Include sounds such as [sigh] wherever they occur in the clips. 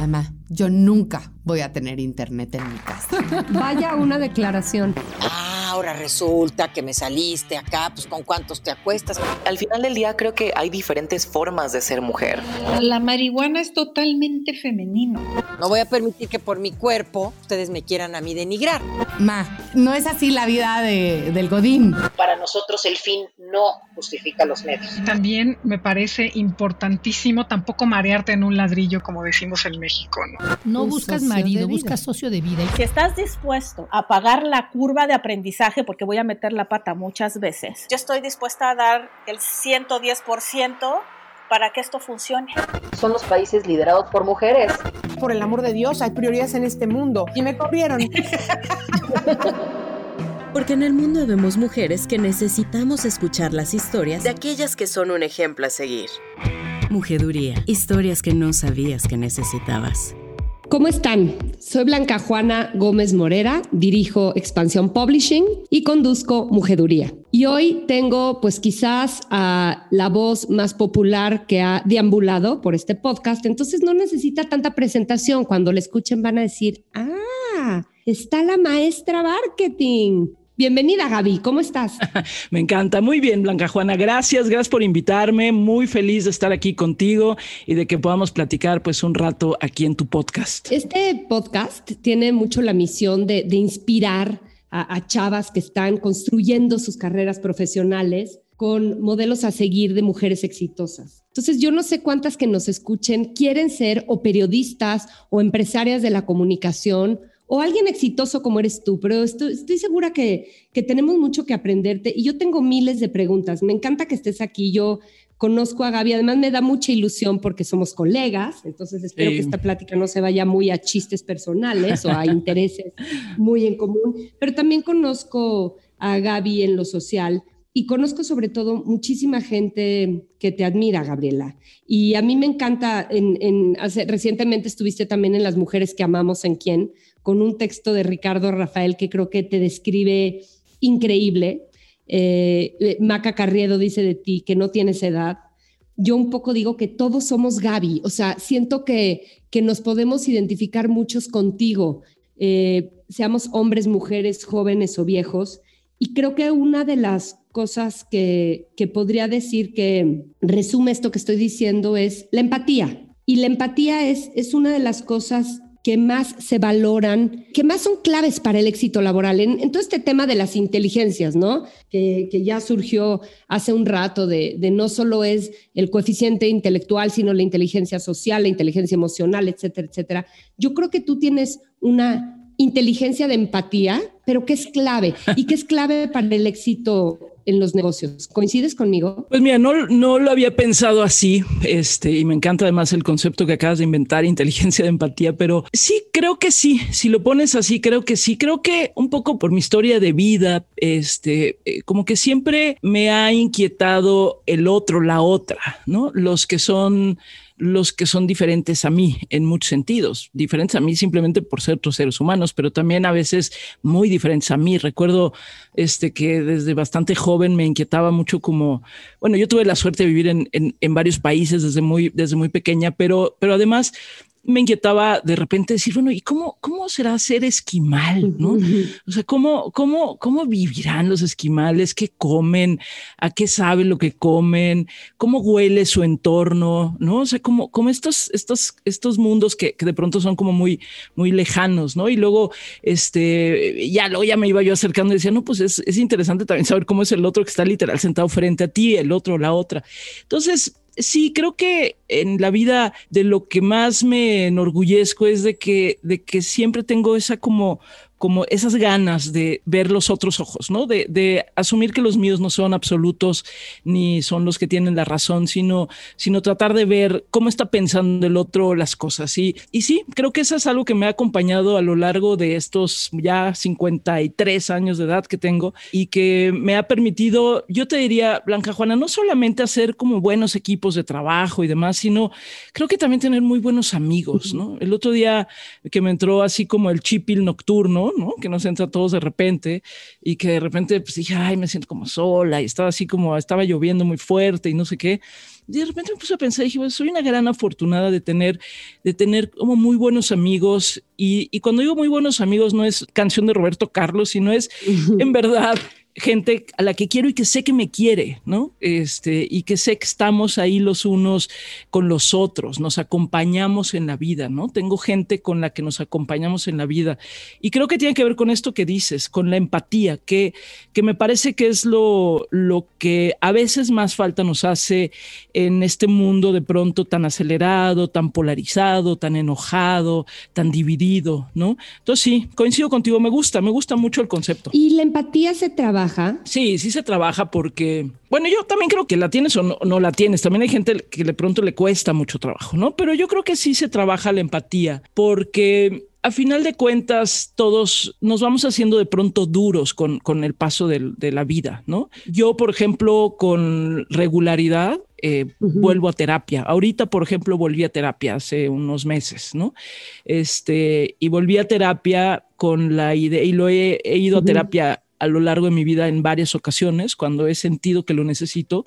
Mamá, yo nunca voy a tener internet en mi casa. Vaya una declaración. Ah, ahora resulta que me saliste acá, pues con cuántos te acuestas. Al final del día creo que hay diferentes formas de ser mujer. La marihuana es totalmente femenino. No voy a permitir que por mi cuerpo ustedes me quieran a mí denigrar. Ma, no es así la vida de, del Godín. Para nosotros el fin no justifica los medios. También me parece importantísimo tampoco marearte en un ladrillo, como decimos en México. No, no buscas marido, buscas socio de vida. Si estás dispuesto a pagar la curva de aprendizaje, porque voy a meter la pata muchas veces, yo estoy dispuesta a dar el 110% para que esto funcione. Son los países liderados por mujeres. Por el amor de Dios, hay prioridades en este mundo. Y me corrieron. [laughs] Porque en el mundo vemos mujeres que necesitamos escuchar las historias de aquellas que son un ejemplo a seguir. Mujeduría, historias que no sabías que necesitabas. ¿Cómo están? Soy Blanca Juana Gómez Morera, dirijo Expansión Publishing y conduzco Mujeduría. Y hoy tengo pues quizás a la voz más popular que ha deambulado por este podcast, entonces no necesita tanta presentación. Cuando le escuchen van a decir, ah, está la maestra marketing. Bienvenida, Gaby. ¿Cómo estás? [laughs] Me encanta. Muy bien, Blanca Juana. Gracias, gracias por invitarme. Muy feliz de estar aquí contigo y de que podamos platicar pues un rato aquí en tu podcast. Este podcast tiene mucho la misión de, de inspirar a, a chavas que están construyendo sus carreras profesionales con modelos a seguir de mujeres exitosas. Entonces, yo no sé cuántas que nos escuchen quieren ser o periodistas o empresarias de la comunicación o alguien exitoso como eres tú, pero estoy, estoy segura que, que, tenemos mucho que aprenderte y yo tengo miles de preguntas. Me encanta que estés aquí. Yo conozco a Gaby, además me da mucha ilusión porque somos colegas, entonces espero sí. que esta plática no se vaya muy a chistes personales o a [laughs] intereses muy en común, pero también conozco a Gaby en lo social y conozco sobre todo muchísima gente que te admira, Gabriela. Y a mí me encanta, en, en hace, recientemente estuviste también en Las Mujeres que Amamos en Quién, con un texto de Ricardo Rafael que creo que te describe increíble. Eh, Maca Carriedo dice de ti que no tienes edad. Yo un poco digo que todos somos Gaby, o sea, siento que, que nos podemos identificar muchos contigo, eh, seamos hombres, mujeres, jóvenes o viejos. Y creo que una de las cosas que, que podría decir que resume esto que estoy diciendo es la empatía. Y la empatía es, es una de las cosas que más se valoran, que más son claves para el éxito laboral. En, todo este tema de las inteligencias, ¿no? Que, que ya surgió hace un rato de, de, no solo es el coeficiente intelectual, sino la inteligencia social, la inteligencia emocional, etcétera, etcétera. Yo creo que tú tienes una inteligencia de empatía, pero que es clave y que es clave para el éxito en los negocios. ¿Coincides conmigo? Pues mira, no, no lo había pensado así, este, y me encanta además el concepto que acabas de inventar, [laughs] inteligencia de empatía, pero sí, creo que sí, si lo pones así, creo que sí, creo que un poco por mi historia de vida, este, eh, como que siempre me ha inquietado el otro, la otra, ¿no? Los que son los que son diferentes a mí en muchos sentidos, diferentes a mí simplemente por ser otros seres humanos, pero también a veces muy diferentes a mí. Recuerdo este, que desde bastante joven me inquietaba mucho como, bueno, yo tuve la suerte de vivir en, en, varios países desde muy, desde muy pequeña, pero, pero además me inquietaba de repente decir, bueno, ¿y cómo, cómo será ser esquimal? ¿no? O sea, ¿cómo, cómo, ¿cómo vivirán los esquimales? ¿Qué comen? ¿A qué saben lo que comen? ¿Cómo huele su entorno? ¿No? O sea, como, como estos, estos, estos mundos que, que de pronto son como muy, muy lejanos, ¿no? Y luego, este, ya luego ya me iba yo acercando y decía, no, pues es, es interesante también saber cómo es el otro que está literal sentado frente a ti, el otro, la otra. Entonces, sí, creo que en la vida de lo que más me enorgullezco es de que, de que siempre tengo esa como como esas ganas de ver los otros ojos, ¿no? De, asumir que los míos no son absolutos ni son los que tienen la razón, sino, sino tratar de ver cómo está pensando el otro las cosas. Y, y sí, creo que eso es algo que me ha acompañado a lo largo de estos ya 53 años de edad que tengo y que me ha permitido, yo te diría, Blanca Juana, no solamente hacer como buenos equipos de trabajo y demás, sino creo que también tener muy buenos amigos, ¿no? El otro día que me entró así como el chipil nocturno, ¿no? ¿no? Que nos entra a todos de repente y que de repente pues dije, ay, me siento como sola y estaba así como, estaba lloviendo muy fuerte y no sé qué. Y de repente me puse a pensar, dije, soy una gran afortunada de tener, de tener como muy buenos amigos. Y, y cuando digo muy buenos amigos, no es canción de Roberto Carlos, sino es [laughs] en verdad gente a la que quiero y que sé que me quiere, ¿no? Este, y que sé que estamos ahí los unos con los otros, nos acompañamos en la vida, ¿no? Tengo gente con la que nos acompañamos en la vida. Y creo que tiene que ver con esto que dices, con la empatía, que, que me parece que es lo, lo que a veces más falta nos hace en este mundo de pronto tan acelerado, tan polarizado, tan enojado, tan dividido, ¿no? Entonces sí, coincido contigo, me gusta, me gusta mucho el concepto. Y la empatía se trabaja Sí, sí se trabaja porque, bueno, yo también creo que la tienes o no, la tienes. También hay gente que de pronto le cuesta mucho trabajo, ¿no? Pero yo creo que sí se trabaja la empatía porque a final de cuentas, todos nos vamos haciendo de pronto duros con, con el paso de, de, la vida, ¿no? Yo, por ejemplo, con regularidad eh, vuelvo a terapia. Ahorita, por ejemplo, volví a terapia hace unos meses, ¿no? Este, y volví a terapia con la idea, y lo he, he ido a terapia a lo largo de mi vida en varias ocasiones cuando he sentido que lo necesito.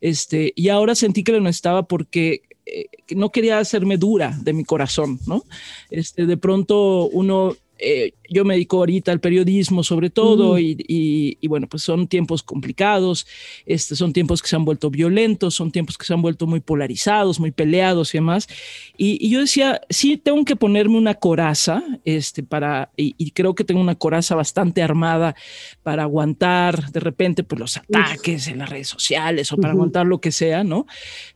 Este, y ahora sentí que lo necesitaba porque eh, no quería hacerme dura de mi corazón, ¿no? Este, de pronto uno eh, yo me dedico ahorita al periodismo sobre todo y, bueno, pues son tiempos complicados, este, son tiempos que se han vuelto violentos, son tiempos que se han vuelto muy polarizados, muy peleados y demás. Y, yo decía, sí, tengo que ponerme una coraza, este, para, y, creo que tengo una coraza bastante armada para aguantar de repente pues, los ataques en las redes sociales o para aguantar lo que sea, ¿no?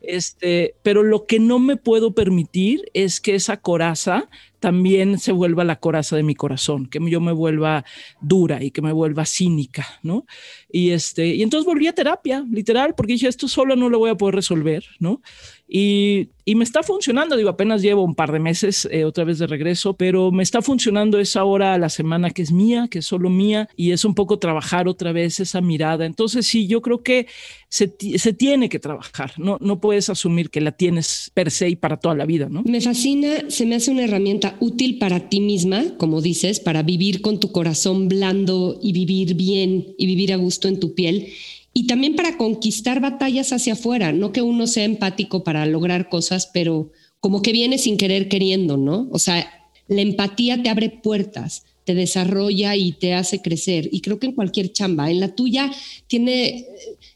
Este, pero lo que no me puedo permitir es que esa coraza también se vuelva la coraza de mi corazón, que yo me vuelva dura y que me vuelva cínica, ¿no? Y, este, y entonces volví a terapia, literal, porque dije, esto solo no lo voy a poder resolver, ¿no? Y, y me está funcionando, digo, apenas llevo un par de meses eh, otra vez de regreso, pero me está funcionando esa hora a la semana que es mía, que es solo mía, y es un poco trabajar otra vez esa mirada. Entonces, sí, yo creo que se, se tiene que trabajar, no, no puedes asumir que la tienes per se y para toda la vida, ¿no? Me fascina, se me hace una herramienta útil para ti misma, como dices, para vivir con tu corazón blando y vivir bien y vivir a gusto en tu piel y también para conquistar batallas hacia afuera, no que uno sea empático para lograr cosas, pero como que viene sin querer queriendo, ¿no? O sea, la empatía te abre puertas, te desarrolla y te hace crecer. Y creo que en cualquier chamba, en la tuya tiene,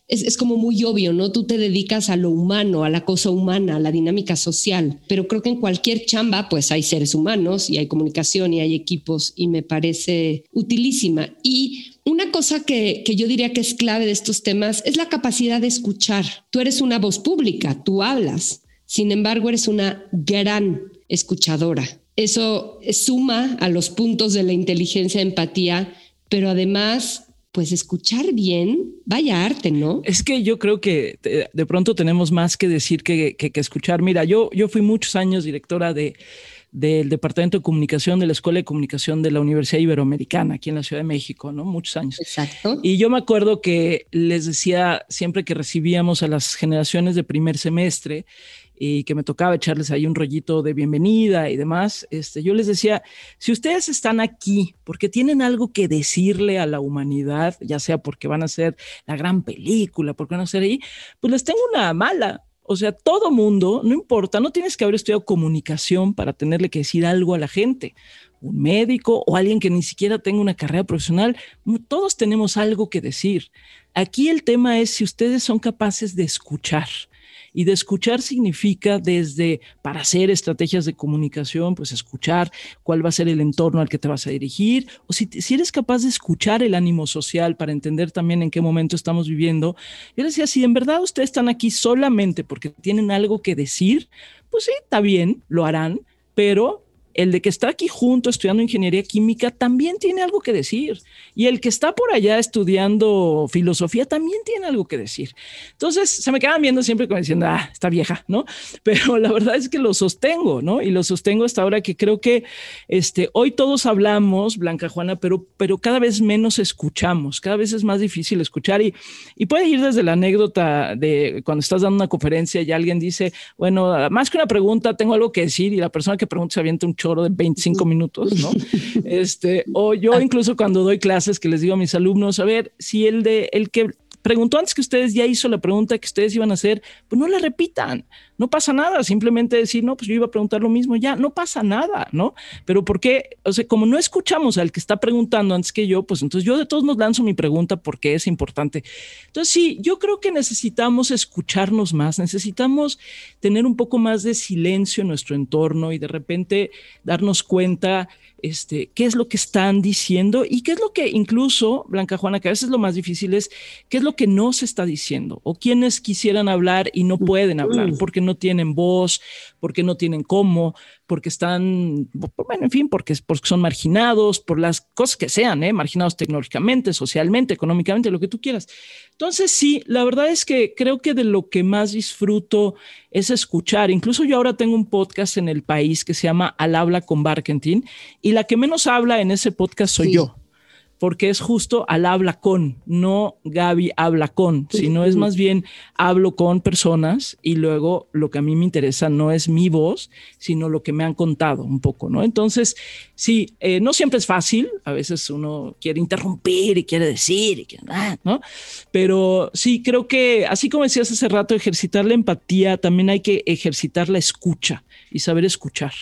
es, es, como muy obvio, ¿no? Tú te dedicas a lo humano, a la cosa humana, a la dinámica social, pero creo que en cualquier chamba, pues hay seres humanos y hay comunicación y hay equipos y me parece utilísima. Y una cosa que, yo diría que es clave de estos temas es la capacidad de escuchar. Tú eres una voz pública, tú hablas, sin embargo eres una gran escuchadora. Eso suma a los puntos de la inteligencia, empatía, pero además pues escuchar bien, vaya arte, ¿no? Es que yo creo que de pronto tenemos más que decir que, que, que escuchar. Mira, yo, yo fui muchos años directora de, del Departamento de Comunicación de la Escuela de Comunicación de la Universidad Iberoamericana, aquí en la Ciudad de México, ¿no? Muchos años. Exacto. Y yo me acuerdo que les decía siempre que recibíamos a las generaciones de primer semestre y que me tocaba echarles ahí un rollito de bienvenida y demás, este, yo les decía, si ustedes están aquí porque tienen algo que decirle a la humanidad, ya sea porque van a hacer la gran película, porque van a hacer ahí, pues les tengo una mala, o sea, todo mundo, no importa, no tienes que haber estudiado comunicación para tenerle que decir algo a la gente. Un médico o alguien que ni siquiera tenga una carrera profesional, todos tenemos algo que decir. Aquí el tema es si ustedes son capaces de escuchar y de escuchar significa desde para hacer estrategias de comunicación, pues escuchar cuál va a ser el entorno al que te vas a dirigir, o si, si eres capaz de escuchar el ánimo social para entender también en qué momento estamos viviendo. Yo decía, si en verdad ustedes están aquí solamente porque tienen algo que decir, pues sí, está bien, lo harán, pero el de que está aquí junto estudiando ingeniería química también tiene algo que decir. Y el que está por allá estudiando filosofía también tiene algo que decir. Entonces se me quedan viendo siempre como diciendo, ah, está vieja, ¿no? [laughs] Pero la verdad es que lo sostengo, ¿no? Y lo sostengo hasta ahora que creo que este, hoy todos hablamos, Blanca Juana, pero, pero cada vez menos escuchamos, cada vez es más difícil escuchar y, y puede ir desde la anécdota de cuando estás dando una conferencia y alguien dice, bueno, más que una pregunta, tengo algo que decir y la persona que pregunta se avienta un choro de 25 [laughs] minutos, ¿no? Este, o yo incluso cuando doy clases que les digo a mis alumnos, a ver, si el de el que preguntó antes que ustedes ya hizo la pregunta que ustedes iban a hacer, pues no la repitan, no pasa nada, simplemente decir, no, pues yo iba a preguntar lo mismo, ya, no pasa nada, ¿no? Pero ¿por qué? O sea, como no escuchamos al que está preguntando antes que yo, pues entonces yo de todos nos lanzo mi pregunta porque es importante. Entonces sí, yo creo que necesitamos escucharnos más, necesitamos tener un poco más de silencio en nuestro entorno y de repente darnos cuenta este, qué es lo que están diciendo y qué es lo que incluso, Blanca Juana, que a veces lo más difícil es qué es lo que no se está diciendo o quienes quisieran hablar y no pueden hablar porque no tienen voz, porque no tienen cómo, porque están, bueno, en fin, porque, porque son marginados, por las cosas que sean, ¿eh? marginados tecnológicamente, socialmente, económicamente, lo que tú quieras. Entonces, sí, la verdad es que creo que de lo que más disfruto es escuchar. Incluso yo ahora tengo un podcast en el país que se llama Al habla con Barkentin y la que menos habla en ese podcast soy yo porque es justo al habla con, no Gaby habla con, sino es más bien hablo con personas y luego lo que a mí me interesa no es mi voz, sino lo que me han contado un poco, ¿no? Entonces, sí, eh, no siempre es fácil, a veces uno quiere interrumpir y quiere decir, y ah, ¿no? Pero sí, creo que así como decías hace rato, ejercitar la empatía, también hay que ejercitar la escucha y saber escuchar.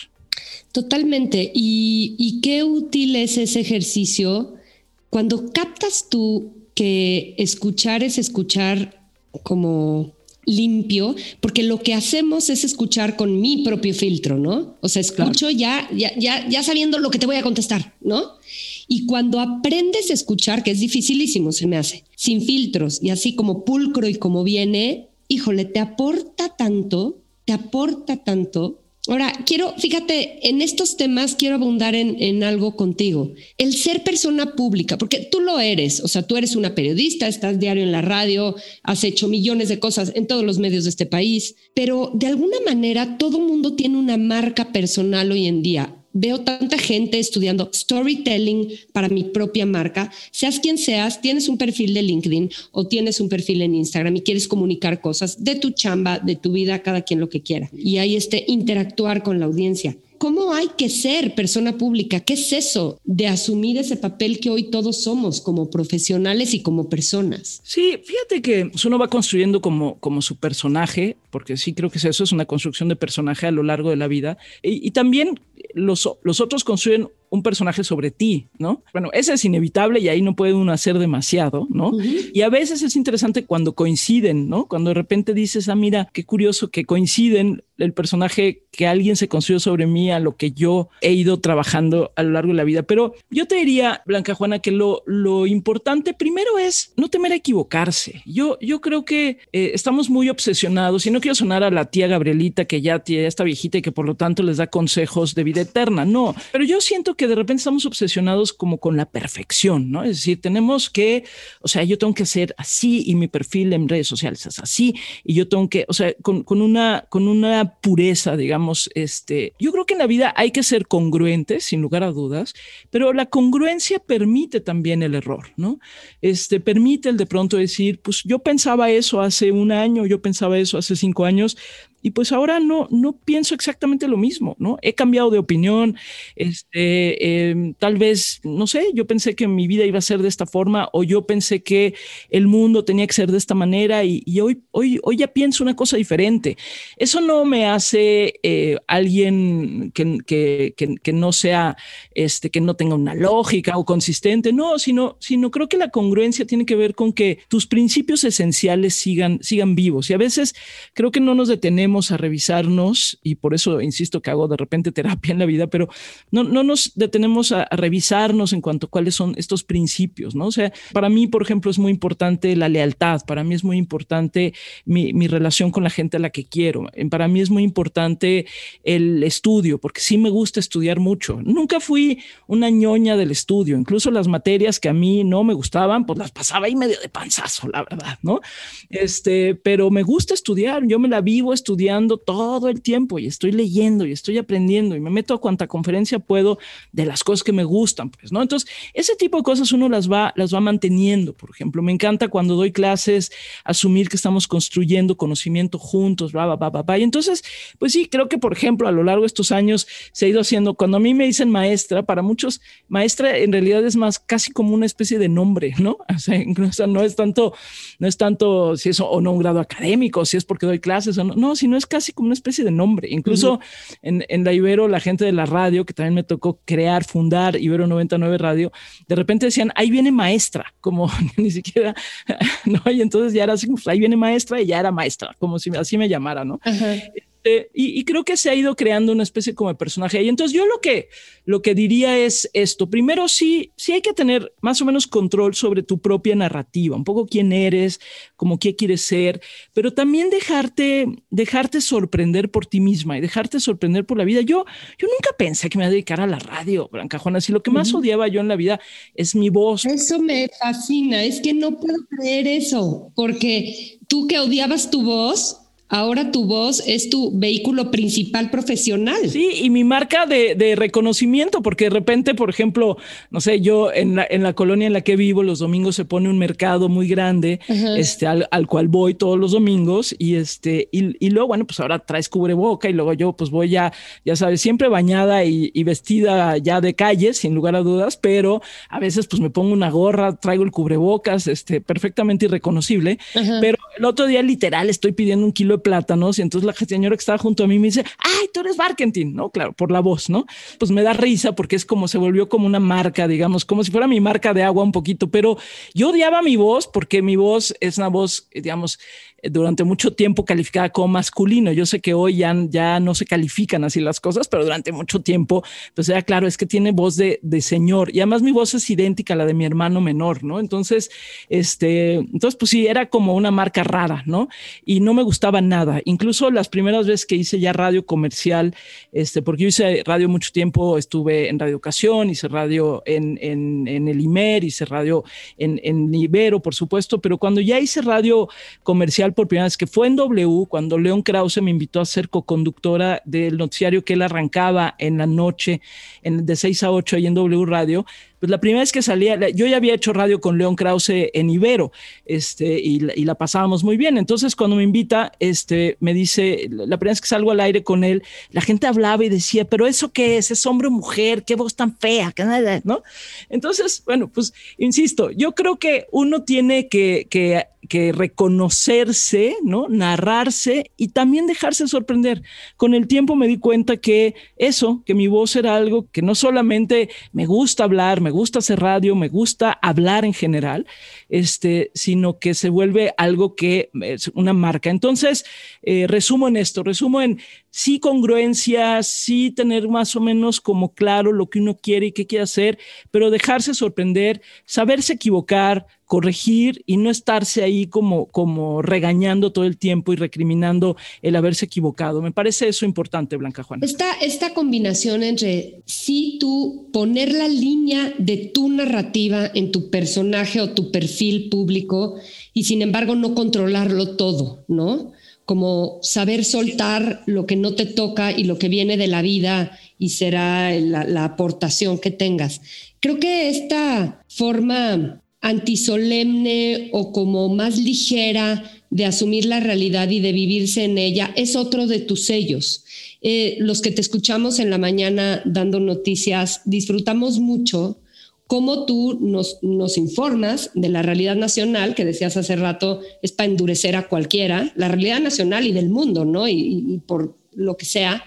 Totalmente. ¿Y, y qué útil es ese ejercicio? Cuando captas tú que escuchar es escuchar como limpio, porque lo que hacemos es escuchar con mi propio filtro, ¿no? O sea, escucho ya, ya, ya, ya sabiendo lo que te voy a contestar, ¿no? Y cuando aprendes a escuchar, que es dificilísimo, se me hace, sin filtros y así como pulcro y como viene, híjole, te aporta tanto, te aporta tanto Ahora, quiero, fíjate, en estos temas quiero abundar en, algo contigo. El ser persona pública, porque tú lo eres, o sea, tú eres una periodista, estás diario en la radio, has hecho millones de cosas en todos los medios de este país, pero de alguna manera todo mundo tiene una marca personal hoy en día veo tanta gente estudiando storytelling para mi propia marca. Seas quien seas, tienes un perfil de LinkedIn o tienes un perfil en Instagram y quieres comunicar cosas de tu chamba, de tu vida, cada quien lo que quiera. Y hay este interactuar con la audiencia. ¿Cómo hay que ser persona pública? ¿Qué es eso de asumir ese papel que hoy todos somos como profesionales y como personas? Sí, fíjate que uno va construyendo como, como su personaje, porque sí creo que eso es una construcción de personaje a lo largo de la vida. Y, y también los, los otros construyen un personaje sobre ti, ¿no? Bueno, ese es inevitable y ahí no puede uno hacer demasiado, ¿no? Y a veces es interesante cuando coinciden, ¿no? Cuando de repente dices, ah, mira, qué curioso que coinciden el personaje que alguien se construyó sobre mí a lo que yo he ido trabajando a lo largo de la vida. Pero yo te diría, Blanca Juana, que lo, lo importante primero es no temer a equivocarse. Yo, yo creo que eh, estamos muy obsesionados y no quiero sonar a la tía Gabrielita que ya, ya está viejita y que por lo tanto les da consejos de vida eterna. No, pero yo siento que de repente estamos obsesionados como con la perfección, ¿no? Es decir, tenemos que, o sea, yo tengo que ser así y mi perfil en redes sociales es así y yo tengo que, o sea, con, con una, con una pureza, digamos, este, yo creo que en la vida hay que ser congruentes, sin lugar a dudas, pero la congruencia permite también el error, ¿no? Este, permite el de pronto decir, pues yo pensaba eso hace un año, yo pensaba eso hace cinco años, y pues ahora no, no pienso exactamente lo mismo, ¿no? He cambiado de opinión, este, em, tal vez, no sé, yo pensé que mi vida iba a ser de esta forma o yo pensé que el mundo tenía que ser de esta manera y, hoy, hoy, hoy ya pienso una cosa diferente. Eso no me hace eh, alguien que, que, que, no sea, este, que no tenga una lógica o consistente, no, sino, sino creo que la congruencia tiene que ver con que tus principios esenciales sigan, sigan vivos y a veces creo que no nos detenemos a revisarnos, y por eso insisto que hago de repente terapia en la vida, pero no, no nos detenemos a, revisarnos en cuanto a cuáles son estos principios, ¿no? O sea, para mí, por ejemplo, es muy importante la lealtad, para mí es muy importante mi, mi relación con la gente a la que quiero, para mí es muy importante el estudio, porque sí me gusta estudiar mucho. Nunca fui una ñoña del estudio, incluso las materias que a mí no me gustaban, pues las pasaba ahí medio de panzazo, la verdad, ¿no? Este, pero me gusta estudiar, yo me la vivo estudiando estudiando todo el tiempo y estoy leyendo y estoy aprendiendo y me meto a cuanta conferencia puedo de las cosas que me gustan, pues, ¿no? Entonces, ese tipo de cosas uno las va, las va manteniendo, por ejemplo. Me encanta cuando doy clases asumir que estamos construyendo conocimiento juntos, bla, bla, bla, bla. Y entonces, pues sí, creo que, por ejemplo, a lo largo de estos años se ha ido haciendo, cuando a mí me dicen maestra, para muchos, maestra en realidad es más casi como una especie de nombre, ¿no? [laughs] O sea, no es tanto, no es tanto si es o no un grado académico, si es porque doy clases o no, no, sino es casi como una especie de nombre. Incluso en, en la Ibero, la gente de la radio, que también me tocó crear, fundar Ibero 99 Radio, de repente decían, ahí viene maestra, como [laughs] ni siquiera, [laughs] ¿no? Y entonces ya era así, pues, ahí viene maestra y ya era maestra, como si así me llamara, ¿no? Este, y, creo que se ha ido creando una especie como de personaje. Y entonces yo lo que, lo que diría es esto. Primero, sí, sí hay que tener más o menos control sobre tu propia narrativa, un poco quién eres, como qué quieres ser, pero también dejarte, dejarte sorprender por ti misma y dejarte sorprender por la vida. Yo, yo nunca pensé que me iba a dedicar a la radio, Blanca Juana. Si lo que más odiaba yo en la vida es mi voz. Eso me fascina. Es que no puedo creer eso, porque tú que odiabas tu voz, Ahora tu voz es tu vehículo principal profesional. Sí, y mi marca de, reconocimiento, porque de repente, por ejemplo, no sé, yo en la, en la, colonia en la que vivo, los domingos se pone un mercado muy grande, este, al, cual voy todos los domingos, y este, y, luego, bueno, pues ahora traes cubreboca, y luego yo pues voy ya, ya sabes, siempre bañada y, vestida ya de calle, sin lugar a dudas, pero a veces pues me pongo una gorra, traigo el cubrebocas, este, perfectamente irreconocible, pero el otro día literal estoy pidiendo un kilo plátanos y entonces la señora que estaba junto a mí me dice, ay, tú eres Barkentin, ¿no? Claro, por la voz, ¿no? Pues me da risa porque es como se volvió como una marca, digamos, como si fuera mi marca de agua un poquito, pero yo odiaba mi voz porque mi voz es una voz, digamos, durante mucho tiempo calificada como masculino. Yo sé que hoy ya, ya no se califican así las cosas, pero durante mucho tiempo, pues era claro, es que tiene voz de, de, señor y además mi voz es idéntica a la de mi hermano menor, ¿no? Entonces, este, entonces pues sí, era como una marca rara, ¿no? Y no me gustaba nada. Incluso las primeras veces que hice ya radio comercial, este, porque yo hice radio mucho tiempo, estuve en Radio Educación, hice radio en, en, en el IMER, hice radio en, en Ibero, por supuesto, pero cuando ya hice radio comercial, por primera vez, que fue en W, cuando León Krause me invitó a ser co-conductora del noticiario que él arrancaba en la noche, en, de 6 a 8 ahí en W Radio, pues la primera vez que salía, yo ya había hecho radio con León Krause en Ibero, este, y, la pasábamos muy bien. Entonces, cuando me invita, este, me dice, la primera vez que salgo al aire con él, la gente hablaba y decía, pero ¿eso qué es? ¿Es hombre o mujer? ¿Qué voz tan fea? ¿No? Entonces, bueno, pues, insisto, yo creo que uno tiene que, que que reconocerse, ¿no? narrarse y también dejarse sorprender. Con el tiempo me di cuenta que eso, que mi voz era algo que no solamente me gusta hablar, me gusta hacer radio, me gusta hablar en general, este, sino que se vuelve algo que es una marca. Entonces, eh, resumo en esto, resumo en sí congruencia, sí tener más o menos como claro lo que uno quiere y qué quiere hacer, pero dejarse sorprender, saberse equivocar, corregir y no estarse ahí como, como regañando todo el tiempo y recriminando el haberse equivocado. Me parece eso importante, Blanca Juan. Esta, esta combinación entre sí tú poner la línea de tu narrativa en tu personaje o tu perfil público y sin embargo no controlarlo todo, ¿no? Como saber soltar lo que no te toca y lo que viene de la vida y será la, la aportación que tengas. Creo que esta forma antisolemne o como más ligera de asumir la realidad y de vivirse en ella es otro de tus sellos. Eh, los que te escuchamos en la mañana dando noticias, disfrutamos mucho cómo tú nos, informas de la realidad nacional, que decías hace rato, es para endurecer a cualquiera, la realidad nacional y del mundo, ¿no? Y por lo que sea.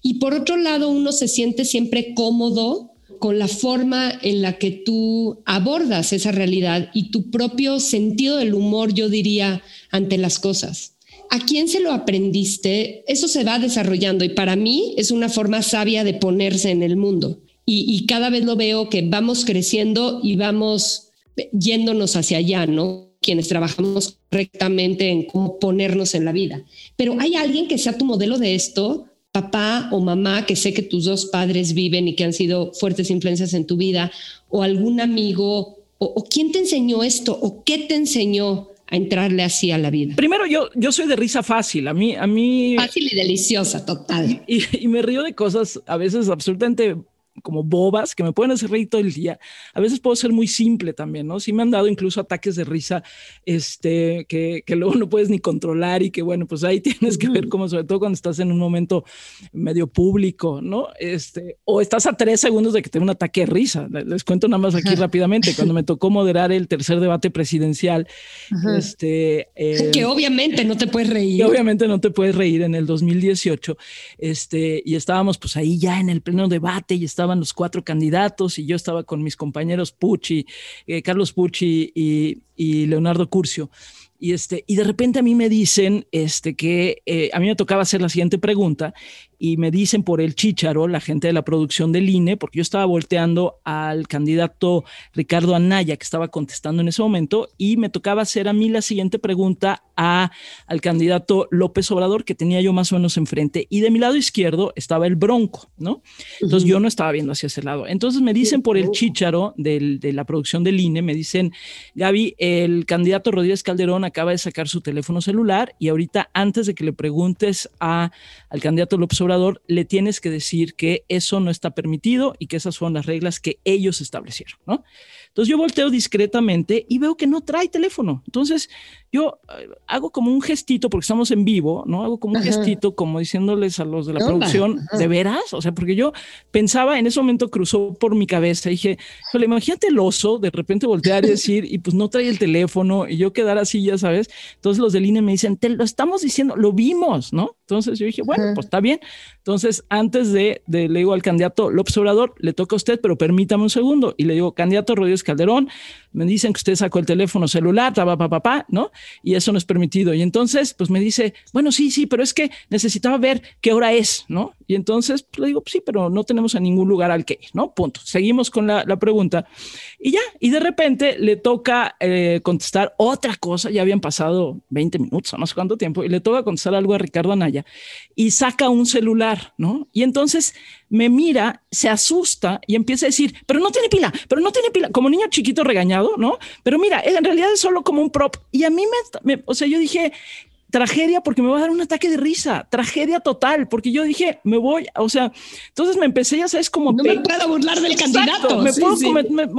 Y por otro lado, uno se siente siempre cómodo con la forma en la que tú abordas esa realidad y tu propio sentido del humor, yo diría, ante las cosas. ¿A quién se lo aprendiste? Eso se va desarrollando y para mí es una forma sabia de ponerse en el mundo. Y, cada vez lo veo que vamos creciendo y vamos yéndonos hacia allá, ¿no? Quienes trabajamos correctamente en cómo ponernos en la vida. Pero hay alguien que sea tu modelo de esto, papá o mamá, que sé que tus dos padres viven y que han sido fuertes influencias en tu vida, o algún amigo, o, quién te enseñó esto, o qué te enseñó entrarle así a la vida? Primero, yo, yo soy de risa fácil. A mí, a mí. Fácil y deliciosa, total. Y, y me río de cosas a veces absolutamente como bobas que me pueden hacer reír todo el día. A veces puedo ser muy simple también, ¿no? Sí me han dado incluso ataques de risa, este, que, que luego no puedes ni controlar y que bueno, pues ahí [laughs] tienes que ver cómo, sobre todo cuando estás en un momento medio público, ¿no? Este, o estás a tres segundos de que te un ataque de risa. Les cuento nada más aquí rápidamente. Cuando me [laughs] tocó moderar el tercer debate presidencial, este... Eh, que obviamente no te puedes reír. Que obviamente no te puedes reír en el 2018, este, y estábamos pues ahí ya en el pleno debate y estábamos estaban los cuatro candidatos y yo estaba con mis compañeros Pucci, eh, Carlos Pucci y, Leonardo Curcio. Y, este, y de repente a mí me dicen este, que eh, a mí me tocaba hacer la siguiente pregunta y me dicen por el chícharo, la gente de la producción del INE, porque yo estaba volteando al candidato Ricardo Anaya, que estaba contestando en ese momento, y me tocaba hacer a mí la siguiente pregunta a, al candidato López Obrador, que tenía yo más o menos enfrente, y de mi lado izquierdo estaba el Bronco, ¿no? Entonces yo no estaba viendo hacia ese lado. Entonces me dicen por el chícharo de la producción del INE, me dicen, Gaby, el candidato Rodríguez Calderón acaba de sacar su teléfono celular y ahorita antes de que le preguntes a, al candidato López Obrador, le tienes que decir que eso no está permitido y que esas son las reglas que ellos establecieron, ¿no? Entonces yo volteo discretamente y veo que no trae teléfono. Entonces yo eh, hago como un gestito, porque estamos en vivo, ¿no? Hago como un gestito, como diciéndoles a los de la producción, ¿de veras? O sea, porque yo pensaba, en ese momento cruzó por mi cabeza, y dije, imagínate el oso, de repente voltear y decir, y pues no trae el teléfono, y yo quedar así, ya sabes. Entonces los del INE me dicen, te lo estamos diciendo, lo vimos, ¿no? Entonces yo dije, bueno, pues está bien. Entonces, antes de, de, le digo al candidato López Obrador, le toca a usted, pero permítame un segundo. Y le digo, candidato Rodríguez Calderón, me dicen que usted sacó el teléfono celular, papá, papá, ¿no? Y eso no es permitido. Y entonces, pues me dice, bueno, sí, sí, pero es que necesitaba ver qué hora es, ¿no? Y entonces pues, le digo, sí, pero no tenemos a ningún lugar al que ir, ¿no? Punto. Seguimos con la, la pregunta. Y ya, y de repente le toca eh, contestar otra cosa, ya habían pasado 20 minutos no sé cuánto tiempo, y le toca contestar algo a Ricardo Anaya, y saca un celular, ¿no? Y entonces me mira, se asusta y empieza a decir, pero no tiene pila, pero no tiene pila, como niño chiquito regañado, ¿no? Pero mira, en realidad es solo como un prop. Y a mí me, me o sea, yo dije, tragedia porque me va a dar un ataque de risa, tragedia total, porque yo dije, me voy, o sea, entonces me empecé, ya sabes, como... No me puedo burlar del candidato. Me puedo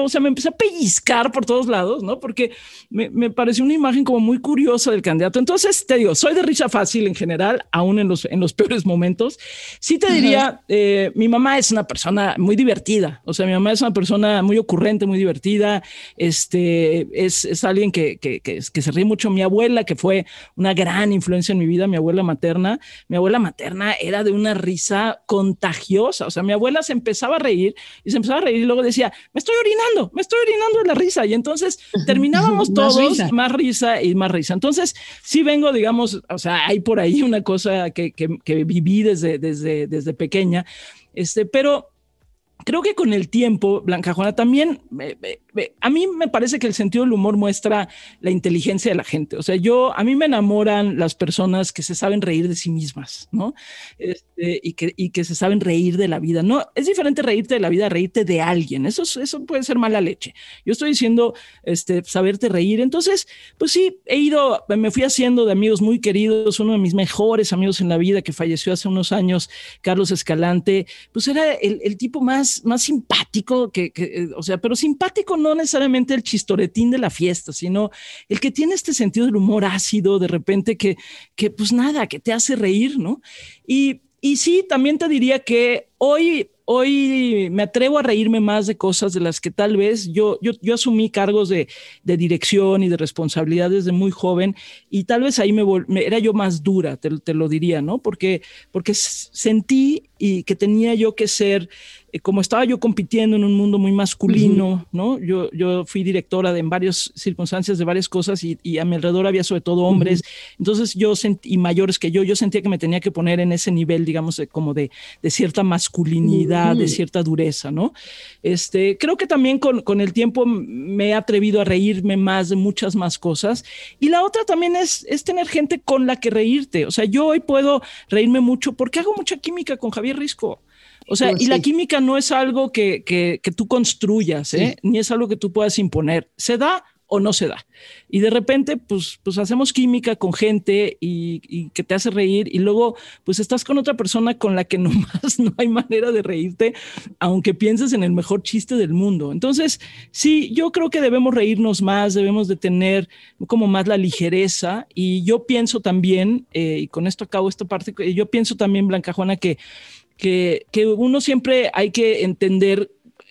o sea, me empecé a pellizcar por todos lados, ¿no? Porque me, me, pareció una imagen como muy curiosa del candidato. Entonces, te digo, soy de risa fácil en general, aún en los, en los peores momentos. Sí te diría, eh, mi mamá es una persona muy divertida, o sea, mi mamá es una persona muy ocurrente, muy divertida, este, es, es alguien que, que, que, que se ríe mucho. Mi abuela, que fue una gran influencia en mi vida, mi abuela materna. Mi abuela materna era de una risa contagiosa. O sea, mi abuela se empezaba a reír y se empezaba a reír y luego decía, me estoy orinando, me estoy orinando de la risa. Y entonces terminábamos [laughs] todos más risa. y más risa. Entonces, sí vengo, digamos, o sea, hay por ahí una cosa que, que, que viví desde, desde, desde pequeña. Este, pero creo que con el tiempo, Blanca Juana, también a mí me parece que el sentido del humor muestra la inteligencia de la gente. O sea, yo, a mí me enamoran las personas que se saben reír de sí mismas, ¿no? Este, y, que, y que se saben reír de la vida. No, es diferente reírte de la vida, reírte de alguien. Eso, eso puede ser mala leche. Yo estoy diciendo, este, saberte reír. Entonces, pues sí, he ido, me fui haciendo de amigos muy queridos. Uno de mis mejores amigos en la vida que falleció hace unos años, Carlos Escalante, pues era el, el tipo más, más simpático que, que, o sea, pero simpático necesariamente el chistoretín de la fiesta, sino el que tiene este sentido del humor ácido, de repente que, que pues nada, que te hace reír, ¿no? Y, y sí, también te diría que hoy hoy me atrevo a reírme más de cosas de las que tal vez yo, yo, yo asumí cargos de, de, dirección y de responsabilidad desde muy joven y tal vez ahí me, era yo más dura, te, te, lo diría, ¿no? Porque, porque sentí y que tenía yo que ser como estaba yo compitiendo en un mundo muy masculino, ¿no? Yo, yo fui directora de en varias circunstancias de varias cosas y, y, a mi alrededor había sobre todo hombres, entonces yo sentí, y mayores que yo, yo sentía que me tenía que poner en ese nivel, digamos, de, como de, de, cierta masculinidad, de cierta dureza, ¿no? Este, creo que también con, con el tiempo me he atrevido a reírme más de muchas más cosas. Y la otra también es, es tener gente con la que reírte. O sea, yo hoy puedo reírme mucho porque hago mucha química con Javier Risco. O sea, y la química no es algo que, que, que tú construyas, ¿eh? ni es algo que tú puedas imponer. Se da o no se da. Y de repente, pues, pues hacemos química con gente y, que te hace reír y luego, pues estás con otra persona con la que [laughs] nomás no hay manera de reírte, aunque pienses en el mejor chiste del mundo. Entonces, sí, yo creo que debemos reírnos más, debemos de tener como más la ligereza y yo pienso también, eh, y con esto acabo esta parte, yo pienso también, Blanca Juana, que, que, que uno siempre hay que entender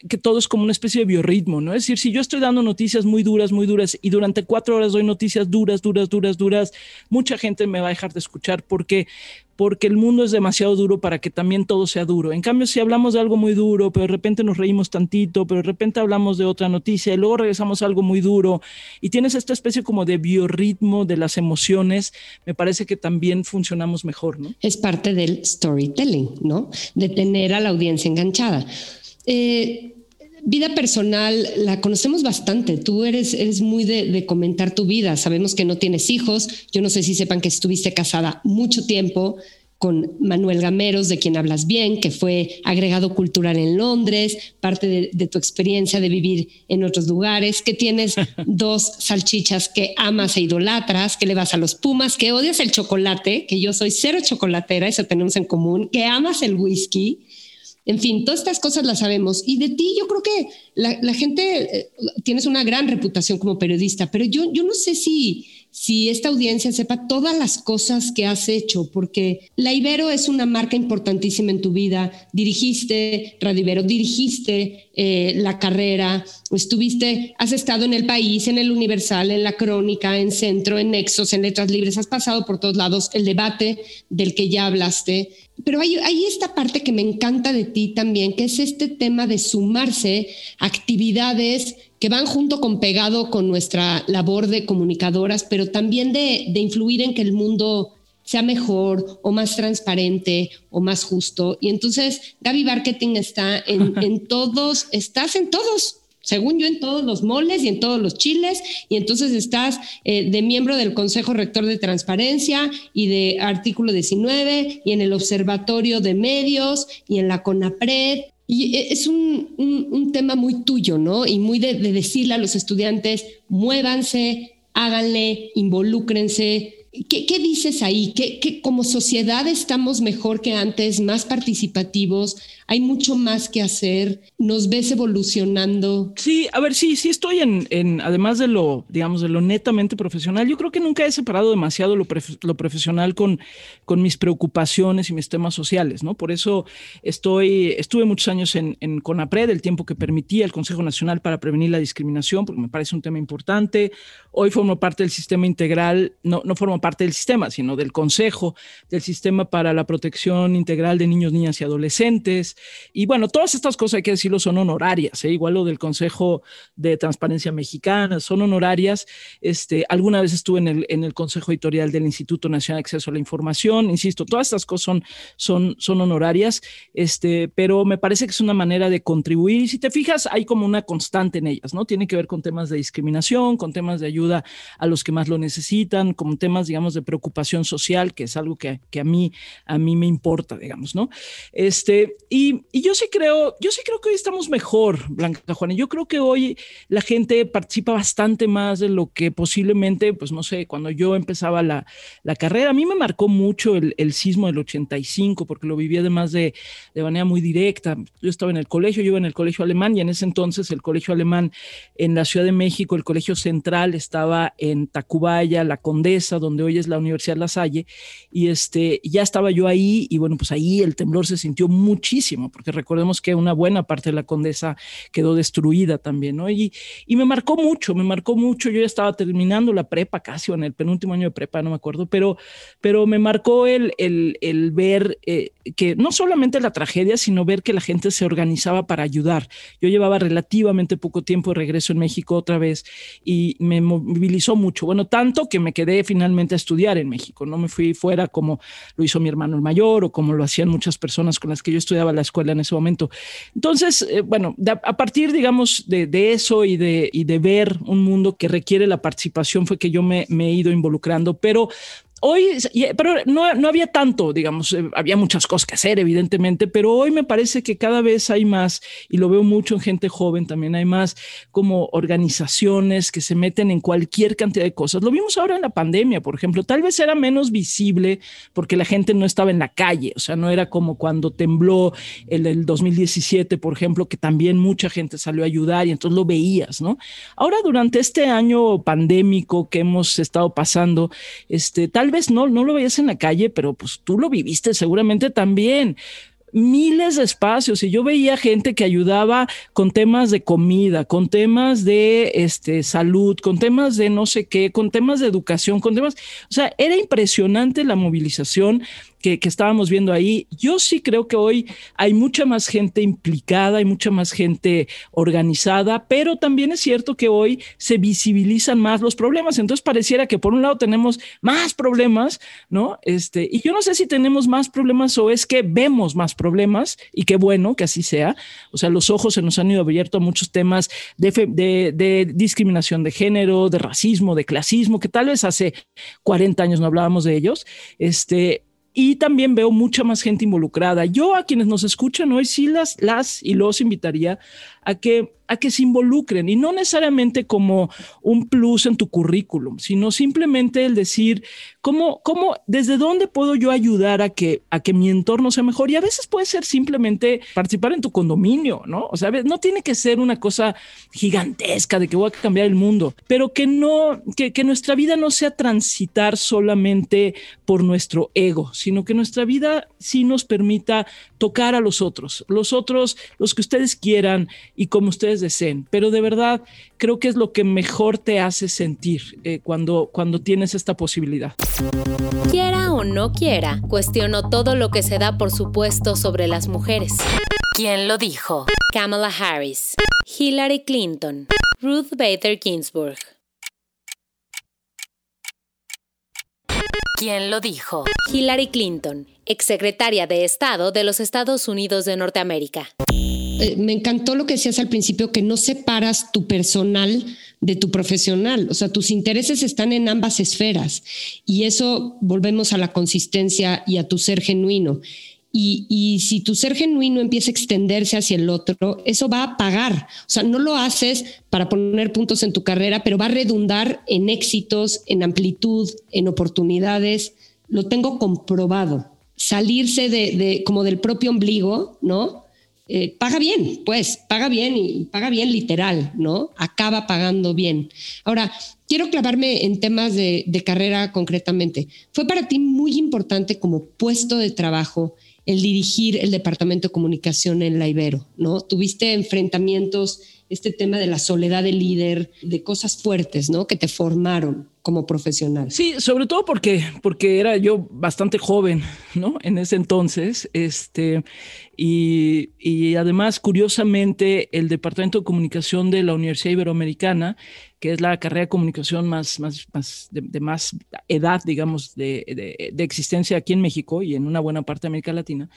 que todo es como una especie de biorritmo, ¿no? Es decir, si yo estoy dando noticias muy duras, muy duras, y durante cuatro horas doy noticias duras, duras, duras, duras, mucha gente me va a dejar de escuchar porque porque el mundo es demasiado duro para que también todo sea duro. En cambio, si hablamos de algo muy duro, pero de repente nos reímos tantito, pero de repente hablamos de otra noticia y luego regresamos a algo muy duro y tienes esta especie como de biorritmo de las emociones, me parece que también funcionamos mejor, ¿no? Es parte del storytelling, ¿no? De tener a la audiencia enganchada. Eh, vida personal, la conocemos bastante. Tú eres, eres muy de, comentar tu vida. Sabemos que no tienes hijos. Yo no sé si sepan que estuviste casada mucho tiempo con Manuel Gameros, de quien hablas bien, que fue agregado cultural en Londres, parte de, de, tu experiencia de vivir en otros lugares, que tienes [laughs] dos salchichas que amas e idolatras, que le vas a los Pumas, que odias el chocolate, que yo soy cero chocolatera, eso tenemos en común, que amas el whisky en fin, todas estas cosas las sabemos. Y de ti yo creo que la, gente, eh, tienes una gran reputación como periodista, pero yo, yo no sé si, si esta audiencia sepa todas las cosas que has hecho, porque la Ibero es una marca importantísima en tu vida. Dirigiste Radio Ibero, dirigiste eh, la carrera, estuviste, has estado en el país, en el Universal, en la Crónica, en Centro, en Nexos, en Letras Libres, has pasado por todos lados, el debate del que ya hablaste. Pero hay, esta parte que me encanta de ti también, que es este tema de sumarse actividades que van junto con pegado con nuestra labor de comunicadoras, pero también de, influir en que el mundo sea mejor o más transparente o más justo. Y entonces Gaby Marketing está [laughs] en, todos, estás en todos, según yo, en todos los moles y en todos los chiles, y entonces estás eh, de miembro del Consejo Rector de Transparencia y de Artículo 19, y en el Observatorio de Medios, y en la CONAPRED, y e, es un, un, tema muy tuyo, ¿no? Y muy de, de decirle a los estudiantes, muévanse, háganle, involúcrense, ¿Qué, ¿Qué, dices ahí? ¿Qué, como sociedad estamos mejor que antes, más participativos? ¿Hay mucho más que hacer? ¿Nos ves evolucionando? Sí, a ver, sí, sí estoy en, en además de lo, digamos, de lo netamente profesional, yo creo que nunca he separado demasiado lo, lo profesional con, con mis preocupaciones y mis temas sociales, ¿no? Por eso estoy, estuve muchos años en, en CONAPRED, el tiempo que permitía el Consejo Nacional para Prevenir la Discriminación, porque me parece un tema importante. Hoy formo parte del sistema integral, no, no formo parte del sistema, sino del Consejo, del Sistema para la Protección Integral de Niños, Niñas y Adolescentes. Y bueno, todas estas cosas, hay que decirlo, son honorarias, ¿eh? igual lo del Consejo de Transparencia Mexicana, son honorarias. Este, alguna vez estuve en el, en el Consejo Editorial del Instituto Nacional de Acceso a la Información, insisto, todas estas cosas son, son, son honorarias, este, pero me parece que es una manera de contribuir. Y si te fijas, hay como una constante en ellas, ¿no? Tiene que ver con temas de discriminación, con temas de ayuda a los que más lo necesitan, con temas, digamos, de preocupación social, que es algo que, que a, mí, a mí me importa, digamos, ¿no? Este, y, y, yo sí creo, yo sí creo que hoy estamos mejor, Blanca Juana. Yo creo que hoy la gente participa bastante más de lo que posiblemente, pues no sé, cuando yo empezaba la, la carrera, a mí me marcó mucho el, el, sismo del 85, porque lo viví además de, de manera muy directa. Yo estaba en el colegio, yo iba en el colegio alemán y en ese entonces el colegio alemán en la Ciudad de México, el colegio central estaba en Tacubaya, la Condesa, donde hoy es la Universidad La Salle, y este, ya estaba yo ahí, y bueno, pues ahí el temblor se sintió muchísimo, porque recordemos que una buena parte de la Condesa quedó destruida también, ¿no? Y, y me marcó mucho, me marcó mucho, yo ya estaba terminando la prepa casi, o en el penúltimo año de prepa, no me acuerdo, pero, pero me marcó el, el, el ver eh, que no solamente la tragedia, sino ver que la gente se organizaba para ayudar. Yo llevaba relativamente poco tiempo de regreso en México otra vez y me movilizó mucho. Bueno, tanto que me quedé finalmente a estudiar en México. No me fui fuera como lo hizo mi hermano el mayor o como lo hacían muchas personas con las que yo estudiaba la escuela en ese momento. Entonces, eh, bueno, a partir, digamos, de, eso y de, y de ver un mundo que requiere la participación fue que yo me he ido involucrando, pero hoy, pero no, no había tanto, digamos, eh, había muchas cosas que hacer, evidentemente, pero hoy me parece que cada vez hay más, y lo veo mucho en gente joven también, hay más como organizaciones que se meten en cualquier cantidad de cosas. Lo vimos ahora en la pandemia, por ejemplo, tal vez era menos visible porque la gente no estaba en la calle, o sea, no era como cuando tembló el, el 2017, por ejemplo, que también mucha gente salió a ayudar y entonces lo veías, ¿no? Ahora, durante este año pandémico que hemos estado pasando, este, tal vez no, no lo veías en la calle, pero pues tú lo viviste seguramente también. Miles de espacios y yo veía gente que ayudaba con temas de comida, con temas de este, salud, con temas de no sé qué, con temas de educación, con temas, o sea, era impresionante la movilización que, estábamos viendo ahí. Yo sí creo que hoy hay mucha más gente implicada, hay mucha más gente organizada, pero también es cierto que hoy se visibilizan más los problemas. Entonces pareciera que por un lado tenemos más problemas, ¿no? Este, y yo no sé si tenemos más problemas o es que vemos más problemas y qué bueno que así sea. O sea, los ojos se nos han ido abiertos a muchos temas de, de, discriminación de género, de racismo, de clasismo, que tal vez hace 40 años no hablábamos de ellos. Este, y también veo mucha más gente involucrada. Yo a quienes nos escuchan hoy sí las, las y los invitaría a que a que se involucren y no necesariamente como un plus en tu currículum, sino simplemente el decir cómo, cómo, desde dónde puedo yo ayudar a que, a que mi entorno sea mejor. Y a veces puede ser simplemente participar en tu condominio, ¿no? O sea, no tiene que ser una cosa gigantesca de que voy a cambiar el mundo, pero que no, que, que nuestra vida no sea transitar solamente por nuestro ego, sino que nuestra vida sí nos permita tocar a los otros, los otros, los que ustedes quieran y como ustedes deseen, pero de verdad creo que es lo que mejor te hace sentir eh, cuando, cuando tienes esta posibilidad. Quiera o no quiera, cuestiono todo lo que se da por supuesto sobre las mujeres. ¿Quién lo dijo? Kamala Harris, Hillary Clinton, Ruth Bader Ginsburg. ¿Quién lo dijo? Hillary Clinton, exsecretaria de Estado de los Estados Unidos de Norteamérica. Eh, me encantó lo que decías al principio, que no separas tu personal de tu profesional. O sea, tus intereses están en ambas esferas. Y eso volvemos a la consistencia y a tu ser genuino. Y, y, si tu ser genuino empieza a extenderse hacia el otro, eso va a pagar. O sea, no lo haces para poner puntos en tu carrera, pero va a redundar en éxitos, en amplitud, en oportunidades. Lo tengo comprobado. Salirse de, de como del propio ombligo, ¿no? Eh, paga bien, pues, paga bien y paga bien literal, ¿no? Acaba pagando bien. Ahora, quiero clavarme en temas de, de carrera concretamente. ¿Fue para ti muy importante como puesto de trabajo el dirigir el departamento de comunicación en la Ibero, ¿no? Tuviste enfrentamientos, este tema de la soledad del líder, de cosas fuertes, ¿no? Que te formaron como profesional. Sí, sobre todo porque, porque era yo bastante joven, ¿no? En ese entonces, este, y, y además, curiosamente, el Departamento de Comunicación de la Universidad Iberoamericana, que es la carrera de comunicación más, más, más de, más edad, digamos, de, de, de, existencia aquí en México y en una buena parte de América Latina,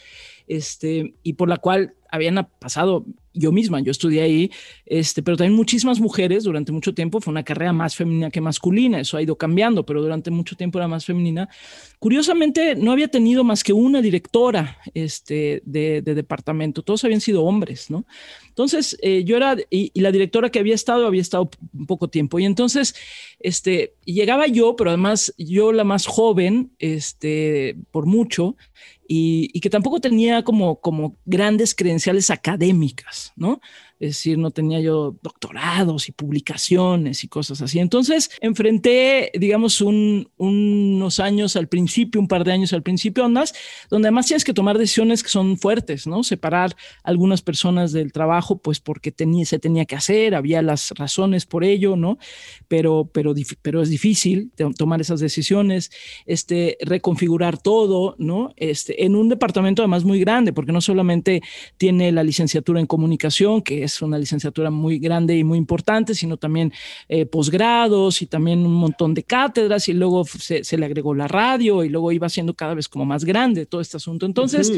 este, y por la cual habían pasado yo misma, yo estudié ahí, este, pero también muchísimas mujeres durante mucho tiempo, fue una carrera más femenina que masculina, eso ha ido cambiando, pero durante mucho tiempo era más femenina. Curiosamente, no había tenido más que una directora este, de, de departamento, todos habían sido hombres, ¿no? Entonces, eh, yo era, y, la directora que había estado, había estado un poco tiempo, y entonces, este, llegaba yo, pero además yo la más joven, este, por mucho, y, y, que tampoco tenía como, como grandes credenciales académicas, ¿no? Es decir, no tenía yo doctorados y publicaciones y cosas así. Entonces, enfrenté, digamos, un, unos años al principio, un par de años al principio, más, donde además tienes que tomar decisiones que son fuertes, ¿no? Separar algunas personas del trabajo, pues porque tenía, se tenía que hacer, había las razones por ello, ¿no? Pero, pero, pero es difícil tomar esas decisiones, este, reconfigurar todo, ¿no? Este, en un departamento además muy grande, porque no solamente tiene la licenciatura en comunicación, que es una licenciatura muy grande y muy importante, sino también eh, posgrados y también un montón de cátedras y luego se, le agregó la radio y luego iba siendo cada vez como más grande todo este asunto. Entonces,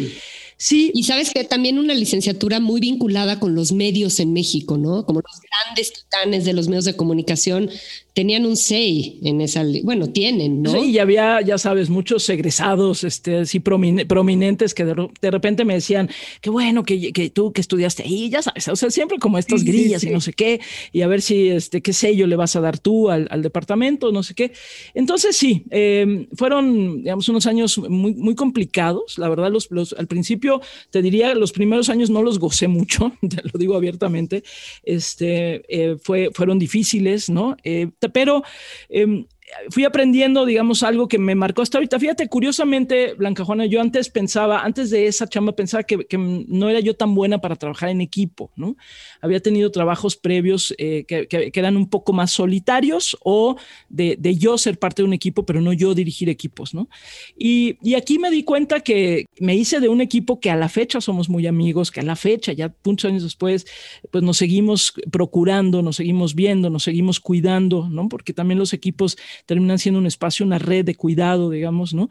sí. Y sabes que también una licenciatura muy vinculada con los medios en México, ¿no? Como los grandes titanes de los medios de comunicación tenían un say en esa, bueno, tienen, ¿no? Sí, y había, ya sabes, muchos egresados, este, así prominentes que de, repente me decían, qué bueno que, que, tú que estudiaste ahí, ya sabes, o sea, siempre como estas grillas y no sé qué, y a ver si, este, qué sello le vas a dar tú al, departamento, no sé qué. Entonces, sí, em, fueron, digamos, unos años muy, muy complicados, la verdad, los, los, al principio, te diría, los primeros años no los gocé mucho, [laughs] te lo digo abiertamente, este, eh, fue, fueron difíciles, ¿no? Eh, pero em, fui aprendiendo, digamos, algo que me marcó hasta ahorita. Fíjate, curiosamente, Blanca Juana, yo antes pensaba, antes de esa chamba, pensaba que, no era yo tan buena para trabajar en equipo, ¿no? Había tenido trabajos previos eh, que, eran un poco más solitarios o de, yo ser parte de un equipo, pero no yo dirigir equipos, ¿no? Y, aquí me di cuenta que me hice de un equipo que a la fecha somos muy amigos, que a la fecha, ya muchos años después, pues nos seguimos procurando, nos seguimos viendo, nos seguimos cuidando, ¿no? Porque también los equipos terminan siendo un espacio, una red de cuidado, digamos, ¿no?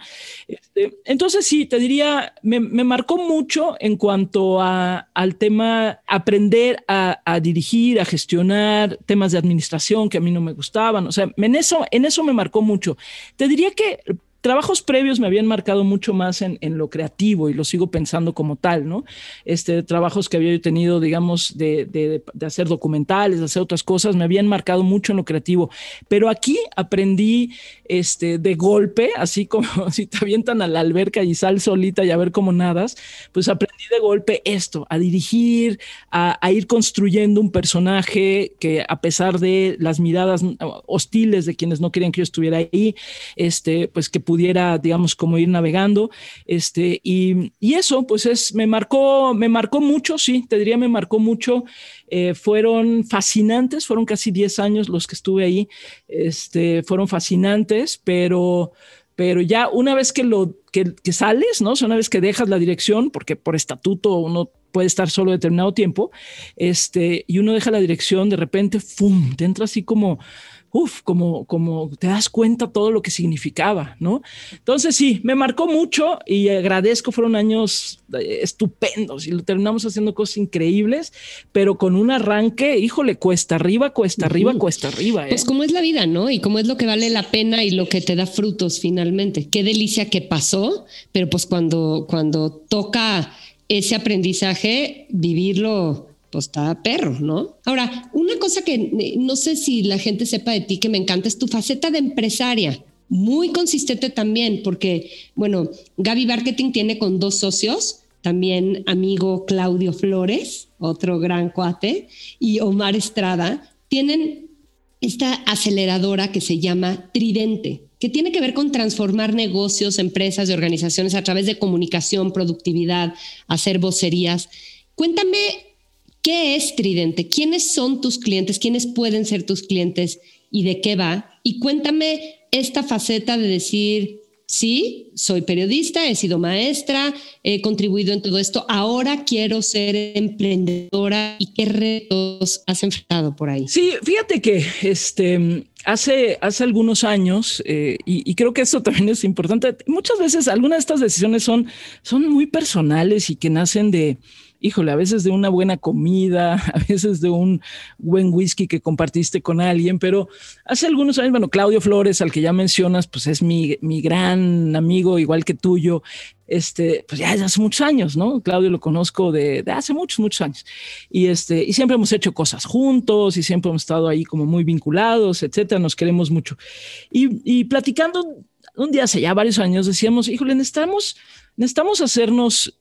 Este, entonces sí, te diría, me, marcó mucho en cuanto al tema aprender a, a, dirigir, a gestionar temas de administración que a mí no me gustaban, o sea, en eso, en eso me marcó mucho. Te diría que trabajos previos me habían marcado mucho más en, lo creativo y lo sigo pensando como tal, ¿no? Este, trabajos que había tenido, digamos, de, hacer documentales, de hacer otras cosas, me habían marcado mucho en lo creativo. Pero aquí aprendí este, de golpe, así como [laughs] si te avientan a la alberca y sal solita y a ver cómo nadas, pues aprendí de golpe esto, a dirigir, a, a ir construyendo un personaje que a pesar de las miradas hostiles de quienes no querían que yo estuviera ahí, este, pues que pudiera pudiera, digamos, como ir navegando. Este, y, y eso, pues es, me marcó, me marcó mucho, sí, te diría, me marcó mucho. Eh, fueron fascinantes, fueron casi 10 años los que estuve ahí, este, fueron fascinantes, pero, pero ya una vez que lo que, sales, ¿no? una vez que dejas la dirección, porque por estatuto uno puede estar solo determinado tiempo, este, y uno deja la dirección, de repente, ¡fum! Te entra así como, uf, como, como te das cuenta todo lo que significaba, ¿no? Entonces sí, me marcó mucho y agradezco, fueron años eh, estupendos y lo terminamos haciendo cosas increíbles, pero con un arranque, híjole, cuesta arriba, cuesta arriba, cuesta arriba. ¿eh? Pues como es la vida, ¿no? Y cómo es lo que vale la pena y lo que te da frutos finalmente. Qué delicia que pasó, pero pues cuando, cuando toca ese aprendizaje, vivirlo pues está perro, ¿no? Ahora, una cosa que eh, no sé si la gente sepa de ti que me encanta es tu faceta de empresaria. Muy consistente también, porque, bueno, Gaby Marketing tiene con dos socios, también amigo Claudio Flores, otro gran cuate, y Omar Estrada, tienen esta aceleradora que se llama Tridente, que tiene que ver con transformar negocios, empresas y organizaciones a través de comunicación, productividad, hacer vocerías. Cuéntame ¿Qué es Tridente? ¿Quiénes son tus clientes? ¿Quiénes pueden ser tus clientes? ¿Y de qué va? Y cuéntame esta faceta de decir, sí, soy periodista, he sido maestra, he contribuido en todo esto, ahora quiero ser emprendedora y qué retos has enfrentado por ahí. Sí, fíjate que este, hace, hace algunos años, eh, y, creo que eso también es importante, muchas veces algunas de estas decisiones son, son muy personales y que nacen de híjole, a veces de una buena comida, [laughs] a veces de un buen whisky que compartiste con alguien, pero hace algunos años, bueno, Claudio Flores, al que ya mencionas, pues es mi, mi gran amigo, igual que tuyo, este, pues ya hace muchos años, ¿no? Claudio lo conozco de, hace muchos, muchos años. Y, este, y siempre hemos hecho cosas juntos y siempre hemos estado ahí como muy vinculados, etcétera, nos queremos mucho. Y, y platicando un día hace ya varios años decíamos, híjole, necesitamos, necesitamos hacernos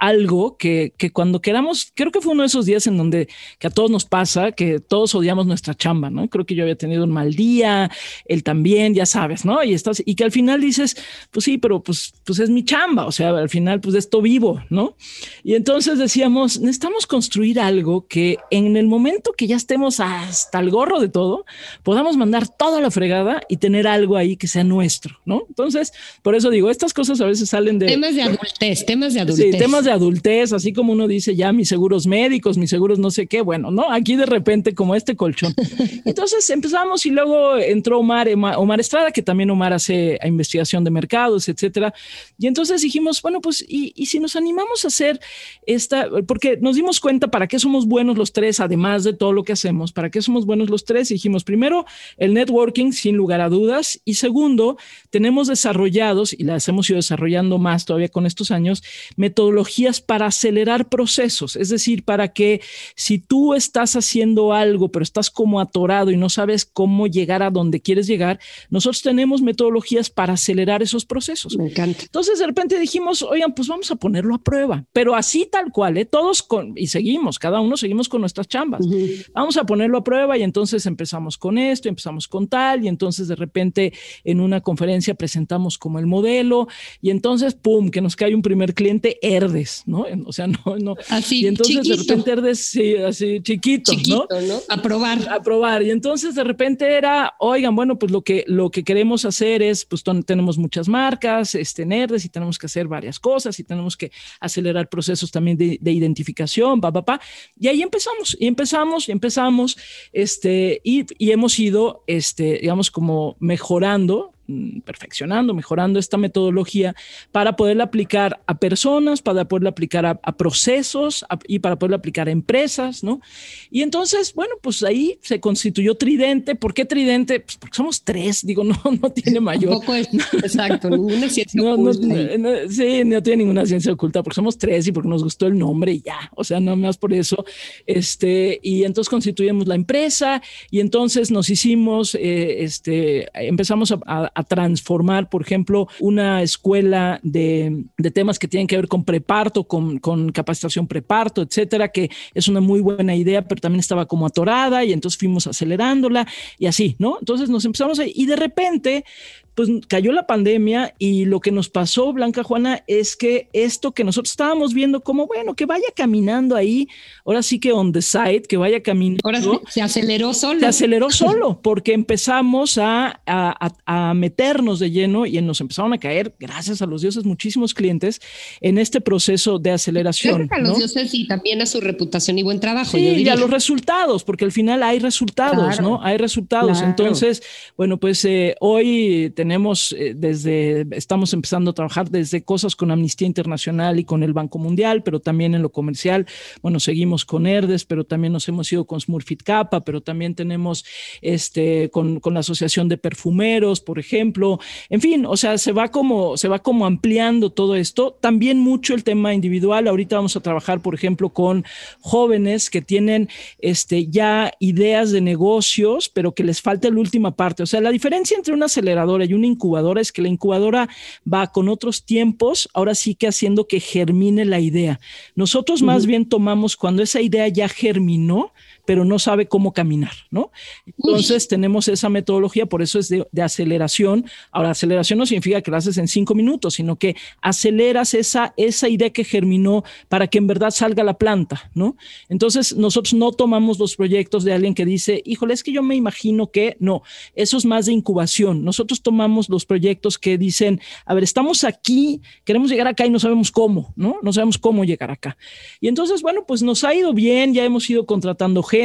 algo que, que, cuando queramos, creo que fue uno de esos días en donde que a todos nos pasa, que todos odiamos nuestra chamba, ¿no? Creo que yo había tenido un mal día, él también, ya sabes, ¿no? Y estás, y que al final dices, pues sí, pero pues, pues es mi chamba, o sea, al final, pues de esto vivo, ¿no? Y entonces decíamos, necesitamos construir algo que en el momento que ya estemos hasta el gorro de todo, podamos mandar toda la fregada y tener algo ahí que sea nuestro, ¿no? Entonces, por eso digo, estas cosas a veces salen de... Temas de adultez, temas de adultez. Sí, temas de de adultez, así como uno dice ya mis seguros médicos, mis seguros no sé qué, bueno, ¿no? Aquí de repente como este colchón. [laughs] Entonces empezamos y luego entró Omar, Omar Estrada, que también Omar hace investigación de mercados, etcétera. Y entonces dijimos, bueno, pues, ¿y, y si nos animamos a hacer esta, porque nos dimos cuenta para qué somos buenos los tres, además de todo lo que hacemos, para qué somos buenos los tres, y dijimos, primero, el networking, sin lugar a dudas, y segundo, tenemos desarrollados, y las hemos ido desarrollando más todavía con estos años, metodologías para acelerar procesos, es decir, para que si tú estás haciendo algo, pero estás como atorado y no sabes cómo llegar a donde quieres llegar, nosotros tenemos metodologías para acelerar esos procesos. Me encanta. Entonces de repente dijimos, oigan, pues vamos a ponerlo a prueba, pero así tal cual, ¿eh? todos con, y seguimos, cada uno seguimos con nuestras chambas. Vamos a ponerlo a prueba y entonces empezamos con esto, empezamos con tal, y entonces de repente en una conferencia presentamos como el modelo, y entonces, ¡pum!, que nos cae un primer cliente, Herdes, ¿no? O sea, no, no. Así, y entonces chiquito. de repente Herdes, sí, así chiquito, Chiquito, ¿no? ¿no? A probar. A probar. Y entonces de repente era, oigan, bueno, pues lo que, lo que queremos hacer es, pues tenemos muchas marcas, este, Nerdes, y tenemos que hacer varias cosas, y tenemos que acelerar procesos también de, de identificación, pa, pa, pa. Y ahí empezamos, y empezamos, y empezamos, este, y, y hemos ido, este, digamos, como mejorando perfeccionando, mejorando esta metodología para poderla aplicar a personas, para poderla aplicar a, a procesos a- y para poderla aplicar a empresas, ¿no? Y entonces, bueno, pues ahí se constituyó Tridente. ¿Por qué Tridente? Pues porque somos tres, digo, [laughs] no, no tiene mayor. Tampoco es, exacto, [laughs] ninguna ciencia No, no, oculta ahí. no, sí, no tiene ninguna ciencia oculta, porque somos tres y porque nos gustó el nombre y ya, o sea, no más por eso. Este, y entonces constituimos la empresa y entonces nos hicimos, eh, este, empezamos a, a- a transformar, por ejemplo, una escuela de, de temas que tienen que ver con preparto, con, con capacitación preparto, etcétera, que es una muy buena idea, pero también estaba como atorada y entonces fuimos acelerándola y así, ¿no? Entonces nos empezamos a, y de repente pues cayó la pandemia y lo que nos pasó, Blanca Juana, es que esto que nosotros estábamos viendo como, bueno, que vaya caminando ahí, ahora sí que on the side, que vaya caminando. Ahora sí, se aceleró solo. Se aceleró solo porque empezamos a, a- a- meternos de lleno y nos empezaron a caer, gracias a los dioses, muchísimos clientes en este proceso de aceleración. Gracias a los ¿no? dioses y también a su reputación y buen trabajo. Sí, yo y a los resultados, porque al final hay resultados, Claro, ¿no? Hay resultados. claro. Entonces, bueno, pues eh, hoy tenemos eh, desde, estamos empezando a trabajar desde cosas con Amnistía Internacional y con el Banco Mundial, pero también en lo comercial, bueno, seguimos con ERDES, pero también nos hemos ido con Smurfit Kappa, pero también tenemos este, con, con la Asociación de Perfumeros, por ejemplo. En fin, o sea, se va como, se va como ampliando todo esto. También mucho el tema individual. Ahorita vamos a trabajar, por ejemplo, con jóvenes que tienen este, ya ideas de negocios, pero que les falta la última parte. O sea, la diferencia entre una aceleradora y una incubadora es que la incubadora va con otros tiempos, ahora sí que haciendo que germine la idea. Nosotros más bien tomamos cuando esa idea ya germinó, pero no sabe cómo caminar, ¿no? Entonces tenemos esa metodología, por eso es de, de aceleración. Ahora, aceleración no significa que lo haces en cinco minutos, sino que aceleras esa, esa idea que germinó para que en verdad salga la planta, ¿no? Entonces nosotros no tomamos los proyectos de alguien que dice, híjole, es que yo me imagino que no, eso es más de incubación. Nosotros tomamos los proyectos que dicen, a ver, estamos aquí, queremos llegar acá y no sabemos cómo, ¿no? No sabemos cómo llegar acá. Y entonces, bueno, pues nos ha ido bien, ya hemos ido contratando gente,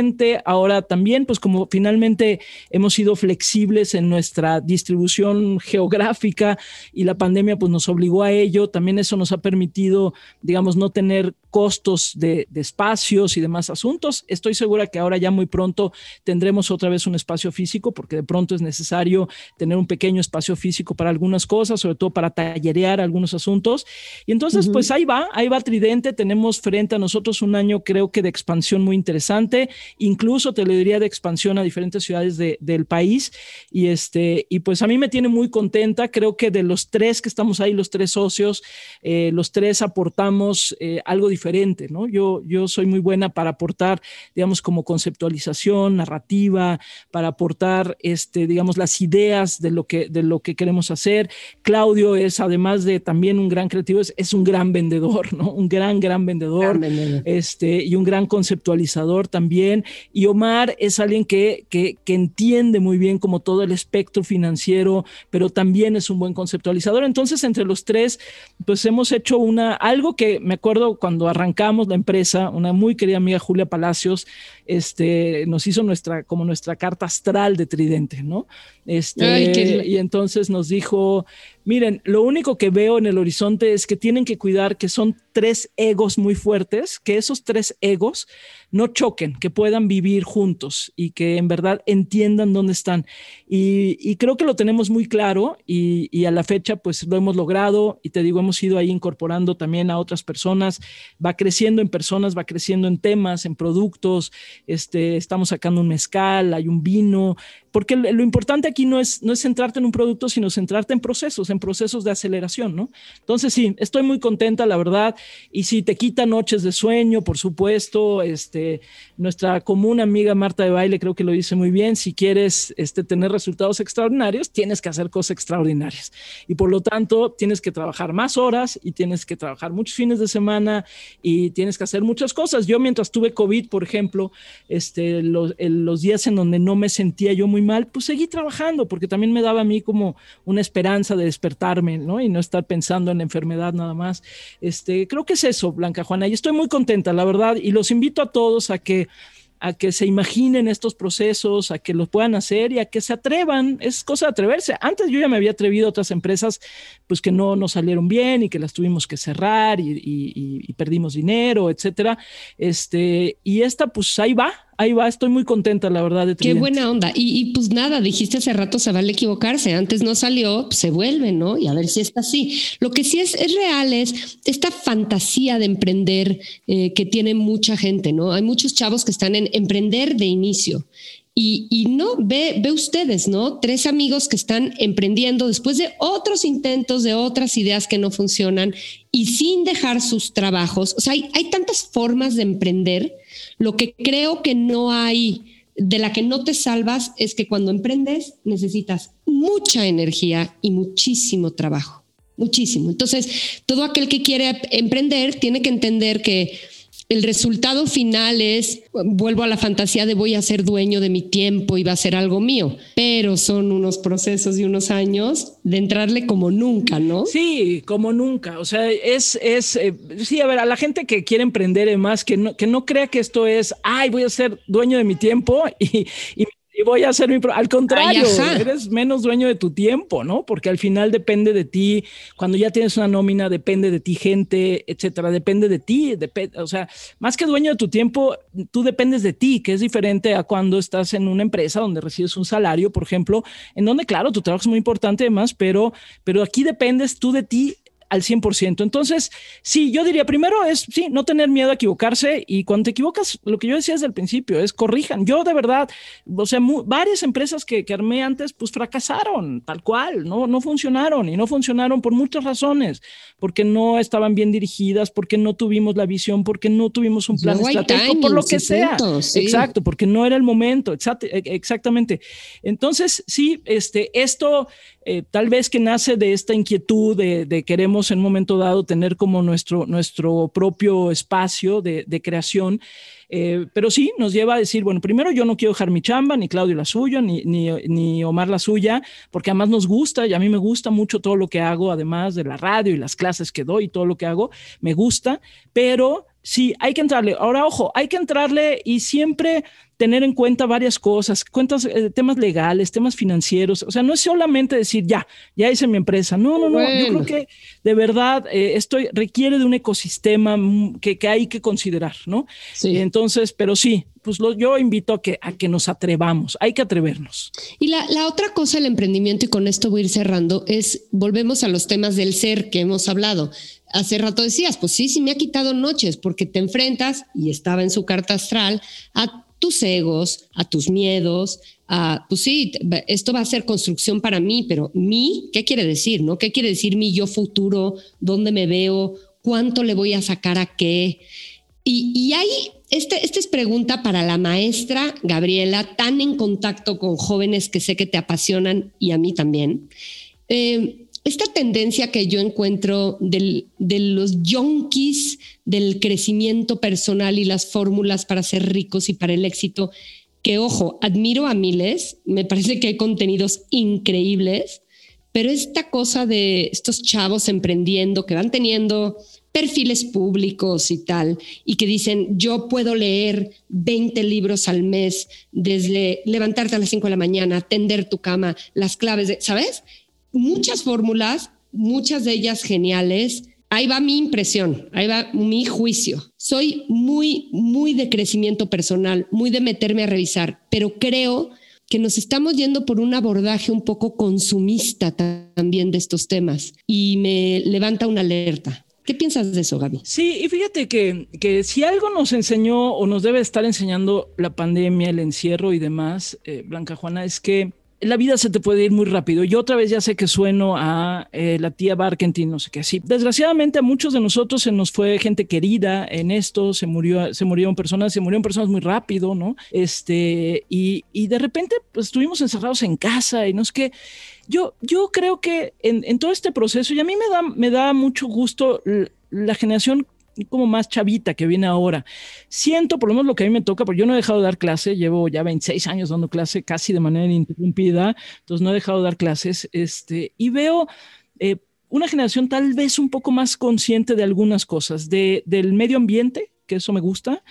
ahora también, pues como finalmente hemos sido flexibles en nuestra distribución geográfica y la pandemia pues nos obligó a ello, también eso nos ha permitido, digamos, no tener costos de, de espacios y demás asuntos. Estoy segura que ahora ya muy pronto tendremos otra vez un espacio físico porque de pronto es necesario tener un pequeño espacio físico para algunas cosas, sobre todo para tallerear algunos asuntos. Y entonces, pues ahí va, ahí va Tridente. Tenemos frente a nosotros un año, creo que de expansión muy interesante, incluso te le diría de expansión a diferentes ciudades de- del país. Y este, y pues a mí me tiene muy contenta. Creo que de los tres que estamos ahí, los tres socios, eh, los tres aportamos eh, algo diferente, ¿no? Yo, yo soy muy buena para aportar, digamos, como conceptualización, narrativa, para aportar, este, digamos, las ideas de lo que, de lo que queremos hacer. Claudio es, además de también un gran creativo, es, es un gran vendedor, ¿no? Un gran, gran vendedor, Gran vendedor. este, y un gran conceptualizador también. Bien. Y Omar es alguien que, que, que entiende muy bien como todo el espectro financiero, pero también es un buen conceptualizador. Entonces, entre los tres, pues hemos hecho una, algo que me acuerdo cuando arrancamos la empresa, una muy querida amiga Julia Palacios, este, nos hizo nuestra, como nuestra carta astral de Tridente, ¿no? Este, Y entonces nos dijo, miren, lo único que veo en el horizonte es que tienen que cuidar que son tres egos muy fuertes, que esos tres egos no choquen, que puedan vivir juntos y que en verdad entiendan dónde están. Y, creo que lo tenemos muy claro y, a la fecha pues lo hemos logrado y te digo, hemos ido ahí incorporando también a otras personas, va creciendo en personas, va creciendo en temas, en productos, este, estamos sacando un mezcal, hay un vino, porque lo importante aquí no es, no es centrarte en un producto, sino centrarte en procesos, en procesos de aceleración, ¿no? Entonces sí, estoy muy contenta, la verdad, y si te quita noches de sueño, por supuesto, este, nuestra común amiga Marta de Baile creo que lo dice muy bien, si quieres este, tener resultados extraordinarios, tienes que hacer cosas extraordinarias, y por lo tanto tienes que trabajar más horas y tienes que trabajar muchos fines de semana y tienes que hacer muchas cosas. Yo mientras tuve COVID, por ejemplo, este, los, los días en donde no me sentía yo muy mal, pues seguí trabajando porque también me daba a mí como una esperanza de despertarme, ¿no? Y no estar pensando en la enfermedad nada más. Este, creo que es eso, Blanca Juana, y estoy muy contenta, la verdad, y los invito a todos a que a que se imaginen estos procesos, a que los puedan hacer y a que se atrevan. Es cosa de atreverse. Antes yo ya me había atrevido a otras empresas pues que no nos salieron bien y que las tuvimos que cerrar y, y perdimos dinero, etcétera. Este, y esta pues ahí va, ahí va, estoy muy contenta, la verdad. De Qué buena onda. Y, pues nada, dijiste hace rato, se vale equivocarse. Antes no salió, se vuelve, ¿no? Y a ver si está así. Lo que sí es, es real es esta fantasía de emprender eh, que tiene mucha gente, ¿no? Hay muchos chavos que están en emprender de inicio. Y, y, no, ve, ve ustedes, ¿no? Tres amigos que están emprendiendo después de otros intentos, de otras ideas que no funcionan y sin dejar sus trabajos. O sea, hay, hay tantas formas de emprender lo que creo que no hay, de la que no te salvas, es que cuando emprendes necesitas mucha energía y muchísimo trabajo, muchísimo. Entonces, todo aquel que quiere emprender tiene que entender que el resultado final es, vuelvo a la fantasía de voy a ser dueño de mi tiempo y va a ser algo mío, pero son unos procesos y unos años de entrarle como nunca, ¿no? Sí, como nunca. O sea, es, es, eh, sí, a ver, a la gente que quiere emprender más, que no, que no crea que esto es, ay, voy a ser dueño de mi tiempo y, y y voy a hacer mi... Al contrario, eres menos dueño de tu tiempo, ¿no? Porque al final depende de ti, cuando ya tienes una nómina, depende de ti gente, etcétera, depende de ti, o sea, más que dueño de tu tiempo, tú dependes de ti, que es diferente a cuando estás en una empresa donde recibes un salario, por ejemplo, en donde, claro, tu trabajo es muy importante además, pero, pero aquí dependes tú de ti al 100%. Entonces, sí, yo diría, primero es, sí, no tener miedo a equivocarse y cuando te equivocas, lo que yo decía desde el principio es corrijan. Yo de verdad, o sea, varias empresas que, que, armé antes, pues fracasaron, tal cual, no, no funcionaron y no funcionaron por muchas razones, porque no estaban bien dirigidas, porque no tuvimos la visión, porque no tuvimos un plan estratégico, por lo que sea. Exacto, porque no era el momento, e, exactamente. Entonces, sí, este, esto eh, tal vez que nace de esta inquietud de, de, queremos en un momento dado tener como nuestro, nuestro propio espacio de, creación. Eh, pero sí nos lleva a decir, bueno, primero yo no quiero dejar mi chamba, ni Claudio la suya, ni, ni, ni, Omar la suya, porque además nos gusta y a mí me gusta mucho todo lo que hago, además de la radio y las clases que doy y todo lo que hago, me gusta, pero sí, hay que entrarle. Ahora, ojo, hay que entrarle y siempre tener en cuenta varias cosas, cuentas, eh, temas legales, temas financieros. O sea, no es solamente decir, ya, ya hice mi empresa. No, no, no. Yo creo que de verdad eh, esto requiere de un ecosistema que, que, hay que considerar, ¿no? Sí. Entonces, pero sí, pues lo, yo invito a que, a que nos atrevamos, hay que atrevernos. Y la, la otra cosa del emprendimiento, y con esto voy a ir cerrando, es volvemos a los temas del ser que hemos hablado. Hace rato decías, pues sí, sí me ha quitado noches porque te enfrentas, y estaba en su carta astral, a tus egos, a tus miedos, a, pues sí, esto va a ser construcción para mí, pero mí, ¿qué quiere decir? ¿No? ¿Qué quiere decir mi yo futuro? ¿Dónde me veo? ¿Cuánto le voy a sacar a qué? Y, y hay, este, esta es pregunta para la maestra Gabriela, tan en contacto con jóvenes que sé que te apasionan y a mí también. Eh, esta tendencia que yo encuentro de los yonkis del crecimiento personal y las fórmulas para ser ricos y para el éxito, que ojo, admiro a miles, me parece que hay contenidos increíbles, pero esta cosa de estos chavos emprendiendo que van teniendo perfiles públicos y tal, y que dicen, yo puedo leer 20 libros al mes, desde levantarte a las 5 de la mañana, tender tu cama, las claves, de, ¿sabes? Muchas fórmulas, muchas de ellas geniales. Ahí va mi impresión, ahí va mi juicio. Soy muy, muy de crecimiento personal, muy de meterme a revisar, pero creo que nos estamos yendo por un abordaje un poco consumista también de estos temas y me levanta una alerta. ¿Qué piensas de eso, Gaby? Sí, y fíjate que, que si algo nos enseñó o nos debe estar enseñando la pandemia, el encierro y demás, eh, Blanca Juana, es que la vida se te puede ir muy rápido. Yo otra vez ya sé que sueno a eh, la tía Barkentin, no sé qué. Sí, desgraciadamente a muchos de nosotros se nos fue gente querida en esto, se murió, se murieron personas, se murieron personas muy rápido, ¿no? Este, y, y de repente pues estuvimos encerrados en casa y no sé qué. Yo, yo creo que en, en, todo este proceso, y a mí me da, me da mucho gusto la generación como más chavita que viene ahora. Siento, por lo menos lo que a mí me toca, porque yo no he dejado de dar clase, llevo ya 26 años dando clase casi de manera ininterrumpida, entonces no he dejado de dar clases, este, y veo... Eh, una generación tal vez un poco más consciente de algunas cosas, de, del medio ambiente, que eso me gusta,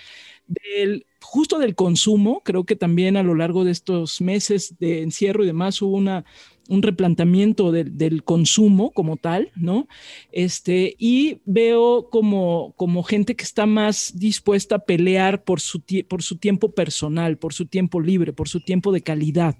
del, justo del consumo, creo que también a lo largo de estos meses de encierro y demás hubo una, un replanteamiento del consumo como tal, ¿no? Este, y veo como, como gente que está más dispuesta a pelear por su, por su tiempo personal, por su tiempo libre, por su tiempo de calidad.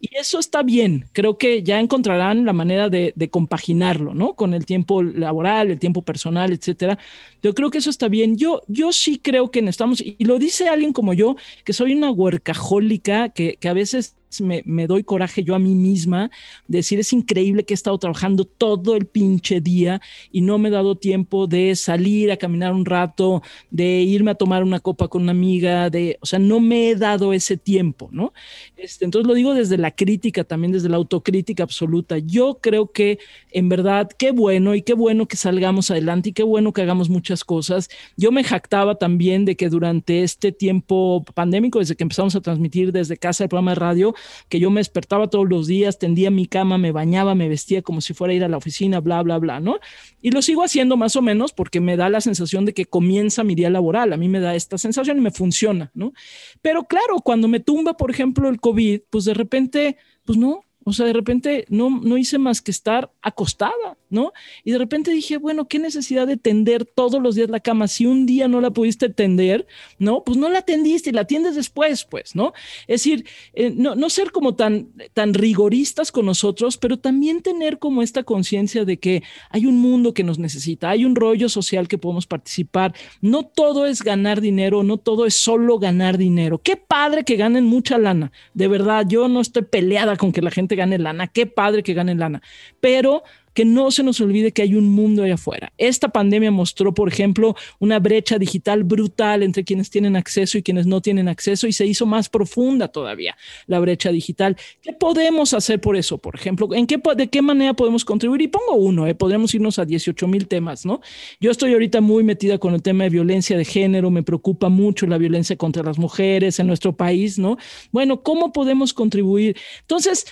Y eso está bien, creo que ya encontrarán la manera de, compaginarlo, ¿no? Con el tiempo laboral, el tiempo personal, etcétera. Yo creo que eso está bien. Yo, yo sí creo que necesitamos, y lo dice alguien como yo, que soy una huercajólica, que, que a veces me, doy coraje yo a mí misma, decir es increíble que he estado trabajando todo el pinche día y no me he dado tiempo de salir a caminar un rato, de irme a tomar una copa con una amiga, de, o sea, no me he dado ese tiempo, ¿no? Este, entonces lo digo desde la crítica, también desde la autocrítica absoluta. Yo creo que en verdad, qué bueno y qué bueno que salgamos adelante y qué bueno que hagamos muchas cosas. Yo me jactaba también de que durante este tiempo pandémico, desde que empezamos a transmitir desde casa el programa de radio, que yo me despertaba todos los días, tendía mi cama, me bañaba, me vestía como si fuera a ir a la oficina, bla, bla, bla, ¿no? Y lo sigo haciendo más o menos porque me da la sensación de que comienza mi día laboral, a mí me da esta sensación y me funciona, ¿no? Pero claro, cuando me tumba, por ejemplo, el COVID, pues de repente, pues no, o sea, de repente no, no hice más que estar acostada, ¿no? Y de repente dije, bueno, ¿qué necesidad de tender todos los días la cama? Si un día no la pudiste tender, ¿no? Pues no la tendiste y la tiendes después, pues, ¿no? Es decir, eh, no, no, ser como tan, tan rigoristas con nosotros, pero también tener como esta conciencia de que hay un mundo que nos necesita, hay un rollo social que podemos participar. No todo es ganar dinero, no todo es solo ganar dinero. Qué padre que ganen mucha lana. De verdad, yo no estoy peleada con que la gente gane lana, qué padre que gane lana, pero que no se nos olvide que hay un mundo allá afuera. Esta pandemia mostró, por ejemplo, una brecha digital brutal entre quienes tienen acceso y quienes no tienen acceso y se hizo más profunda todavía la brecha digital. ¿Qué podemos hacer por eso? Por ejemplo, ¿en qué, ¿de qué manera podemos contribuir? Y pongo uno, ¿eh? podríamos irnos a 18 mil temas, ¿no? Yo estoy ahorita muy metida con el tema de violencia de género, me preocupa mucho la violencia contra las mujeres en nuestro país, ¿no? Bueno, ¿cómo podemos contribuir? Entonces,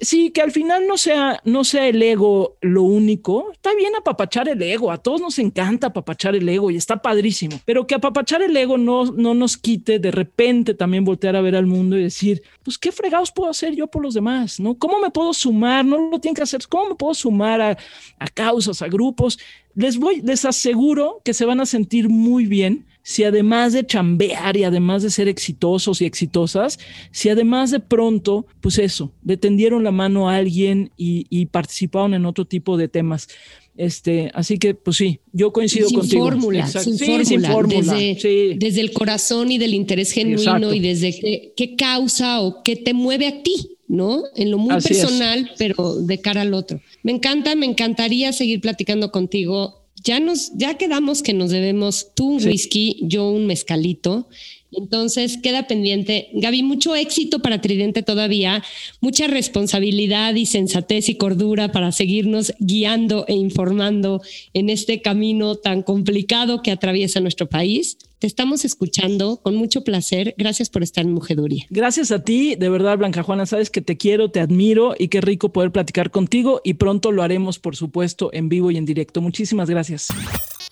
sí, que al final no sea, no sea el ego lo único. Está bien apapachar el ego, a todos nos encanta apapachar el ego y está padrísimo, pero que apapachar el ego no, no nos quite de repente también voltear a ver al mundo y decir, pues qué fregados puedo hacer yo por los demás, ¿no? ¿Cómo me puedo sumar? No lo tienen que hacer, ¿cómo me puedo sumar a, a causas, a grupos? Les voy, les aseguro que se van a sentir muy bien si además de chambear y además de ser exitosos y exitosas, si además de pronto, pues eso, le tendieron la mano a alguien y, participaron en otro tipo de temas. Este, así que, pues sí, yo coincido sin contigo. Fórmula, sin fórmula, sin fórmula. Desde, el corazón y del interés genuino y desde qué, causa o qué te mueve a ti, ¿no? En lo muy personal, pero de cara al otro. Me encanta, me encantaría seguir platicando contigo ya nos, ya quedamos que nos debemos tú un whisky, yo un mezcalito. Entonces, queda pendiente. Gaby, mucho éxito para Tridente todavía, mucha responsabilidad y sensatez y cordura para seguirnos guiando e informando en este camino tan complicado que atraviesa nuestro país. Te estamos escuchando con mucho placer. Gracias por estar en Mujeduría. Gracias a ti, de verdad, Blanca Juana. Sabes que te quiero, te admiro y qué rico poder platicar contigo. Y pronto lo haremos, por supuesto, en vivo y en directo. Muchísimas gracias.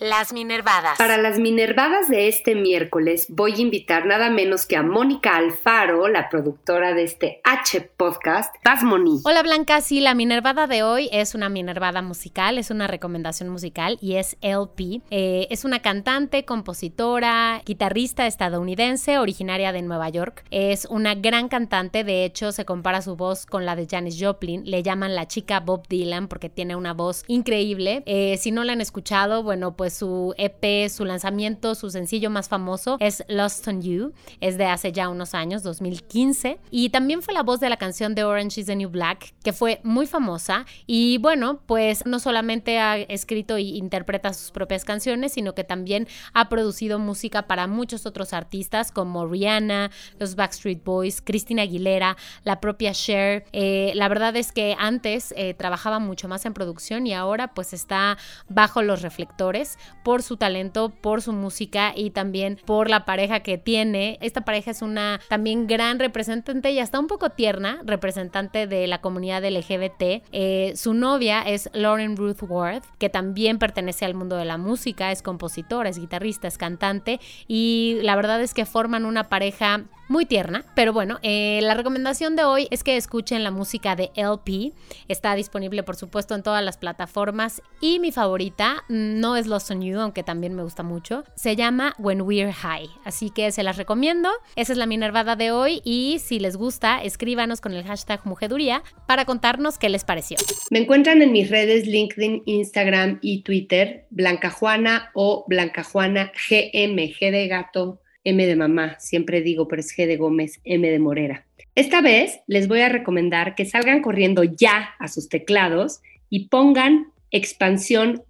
Las Minervadas. Para las Minervadas de este miércoles voy a invitar nada menos que a Mónica Alfaro, la productora de este H podcast. Paz Moni. Hola Blanca, sí, la Minervada de hoy es una Minervada musical, es una recomendación musical y es LP. Eh, es una cantante, compositora, guitarrista estadounidense, originaria de Nueva York. Es una gran cantante, de hecho se compara su voz con la de Janis Joplin. Le llaman la chica Bob Dylan porque tiene una voz increíble. Eh, si no la han escuchado, bueno, pues pues, su EP, su lanzamiento, su sencillo más famoso es Lost on You, es de hace ya unos años, 2015, y también fue la voz de la canción de Orange is the New Black, que fue muy famosa, y bueno, pues no solamente ha escrito e interpreta sus propias canciones, sino que también ha producido música para muchos otros artistas como Rihanna, los Backstreet Boys, Christina Aguilera, la propia Cher. Eh, la verdad es que antes eh, trabajaba mucho más en producción y ahora pues está bajo los reflectores por su talento, por su música y también por la pareja que tiene. Esta pareja es una también gran representante y hasta un poco tierna representante de la comunidad LGBT. Eh, su novia es Lauren Ruth Worth, que también pertenece al mundo de la música, es compositora, es guitarrista, es cantante y la verdad es que forman una pareja muy tierna. Pero bueno, eh, la recomendación de hoy es que escuchen la música de LP. Está disponible, por supuesto, en todas las plataformas. Y mi favorita mm, no es Aunque también me gusta mucho. Se llama When We're High. Así que se las recomiendo. Esa es la minervada de hoy. Y si les gusta, escríbanos con el hashtag Mujeduría para contarnos qué les pareció. Me encuentran en mis redes LinkedIn, Instagram y Twitter, Blanca Juana o Blanca Juana GM, G de gato M de mamá, siempre digo, pero es G de Gómez, M de Morera. Esta vez les voy a recomendar que salgan corriendo ya a sus teclados y pongan expansión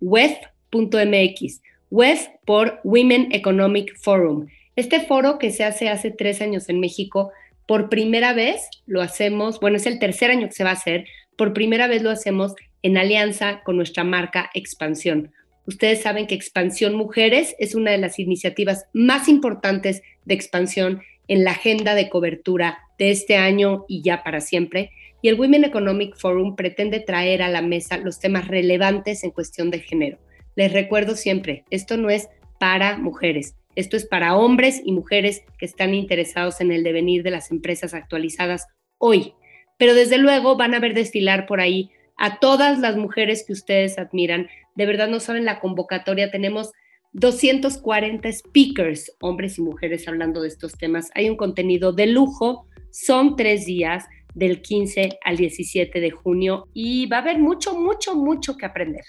web.mx, web por Women Economic Forum. Este foro que se hace hace tres años en México, por primera vez lo hacemos, bueno, es el tercer año que se va a hacer, por primera vez lo hacemos en alianza con nuestra marca Expansión Ustedes saben que Expansión Mujeres es una de las iniciativas más importantes de expansión en la agenda de cobertura de este año y ya para siempre. Y el Women Economic Forum pretende traer a la mesa los temas relevantes en cuestión de género. Les recuerdo siempre, esto no es para mujeres, esto es para hombres y mujeres que están interesados en el devenir de las empresas actualizadas hoy. Pero desde luego van a ver desfilar por ahí a todas las mujeres que ustedes admiran, de verdad no saben la convocatoria, tenemos 240 speakers, hombres y mujeres hablando de estos temas. Hay un contenido de lujo, son tres días del 15 al 17 de junio y va a haber mucho, mucho, mucho que aprender.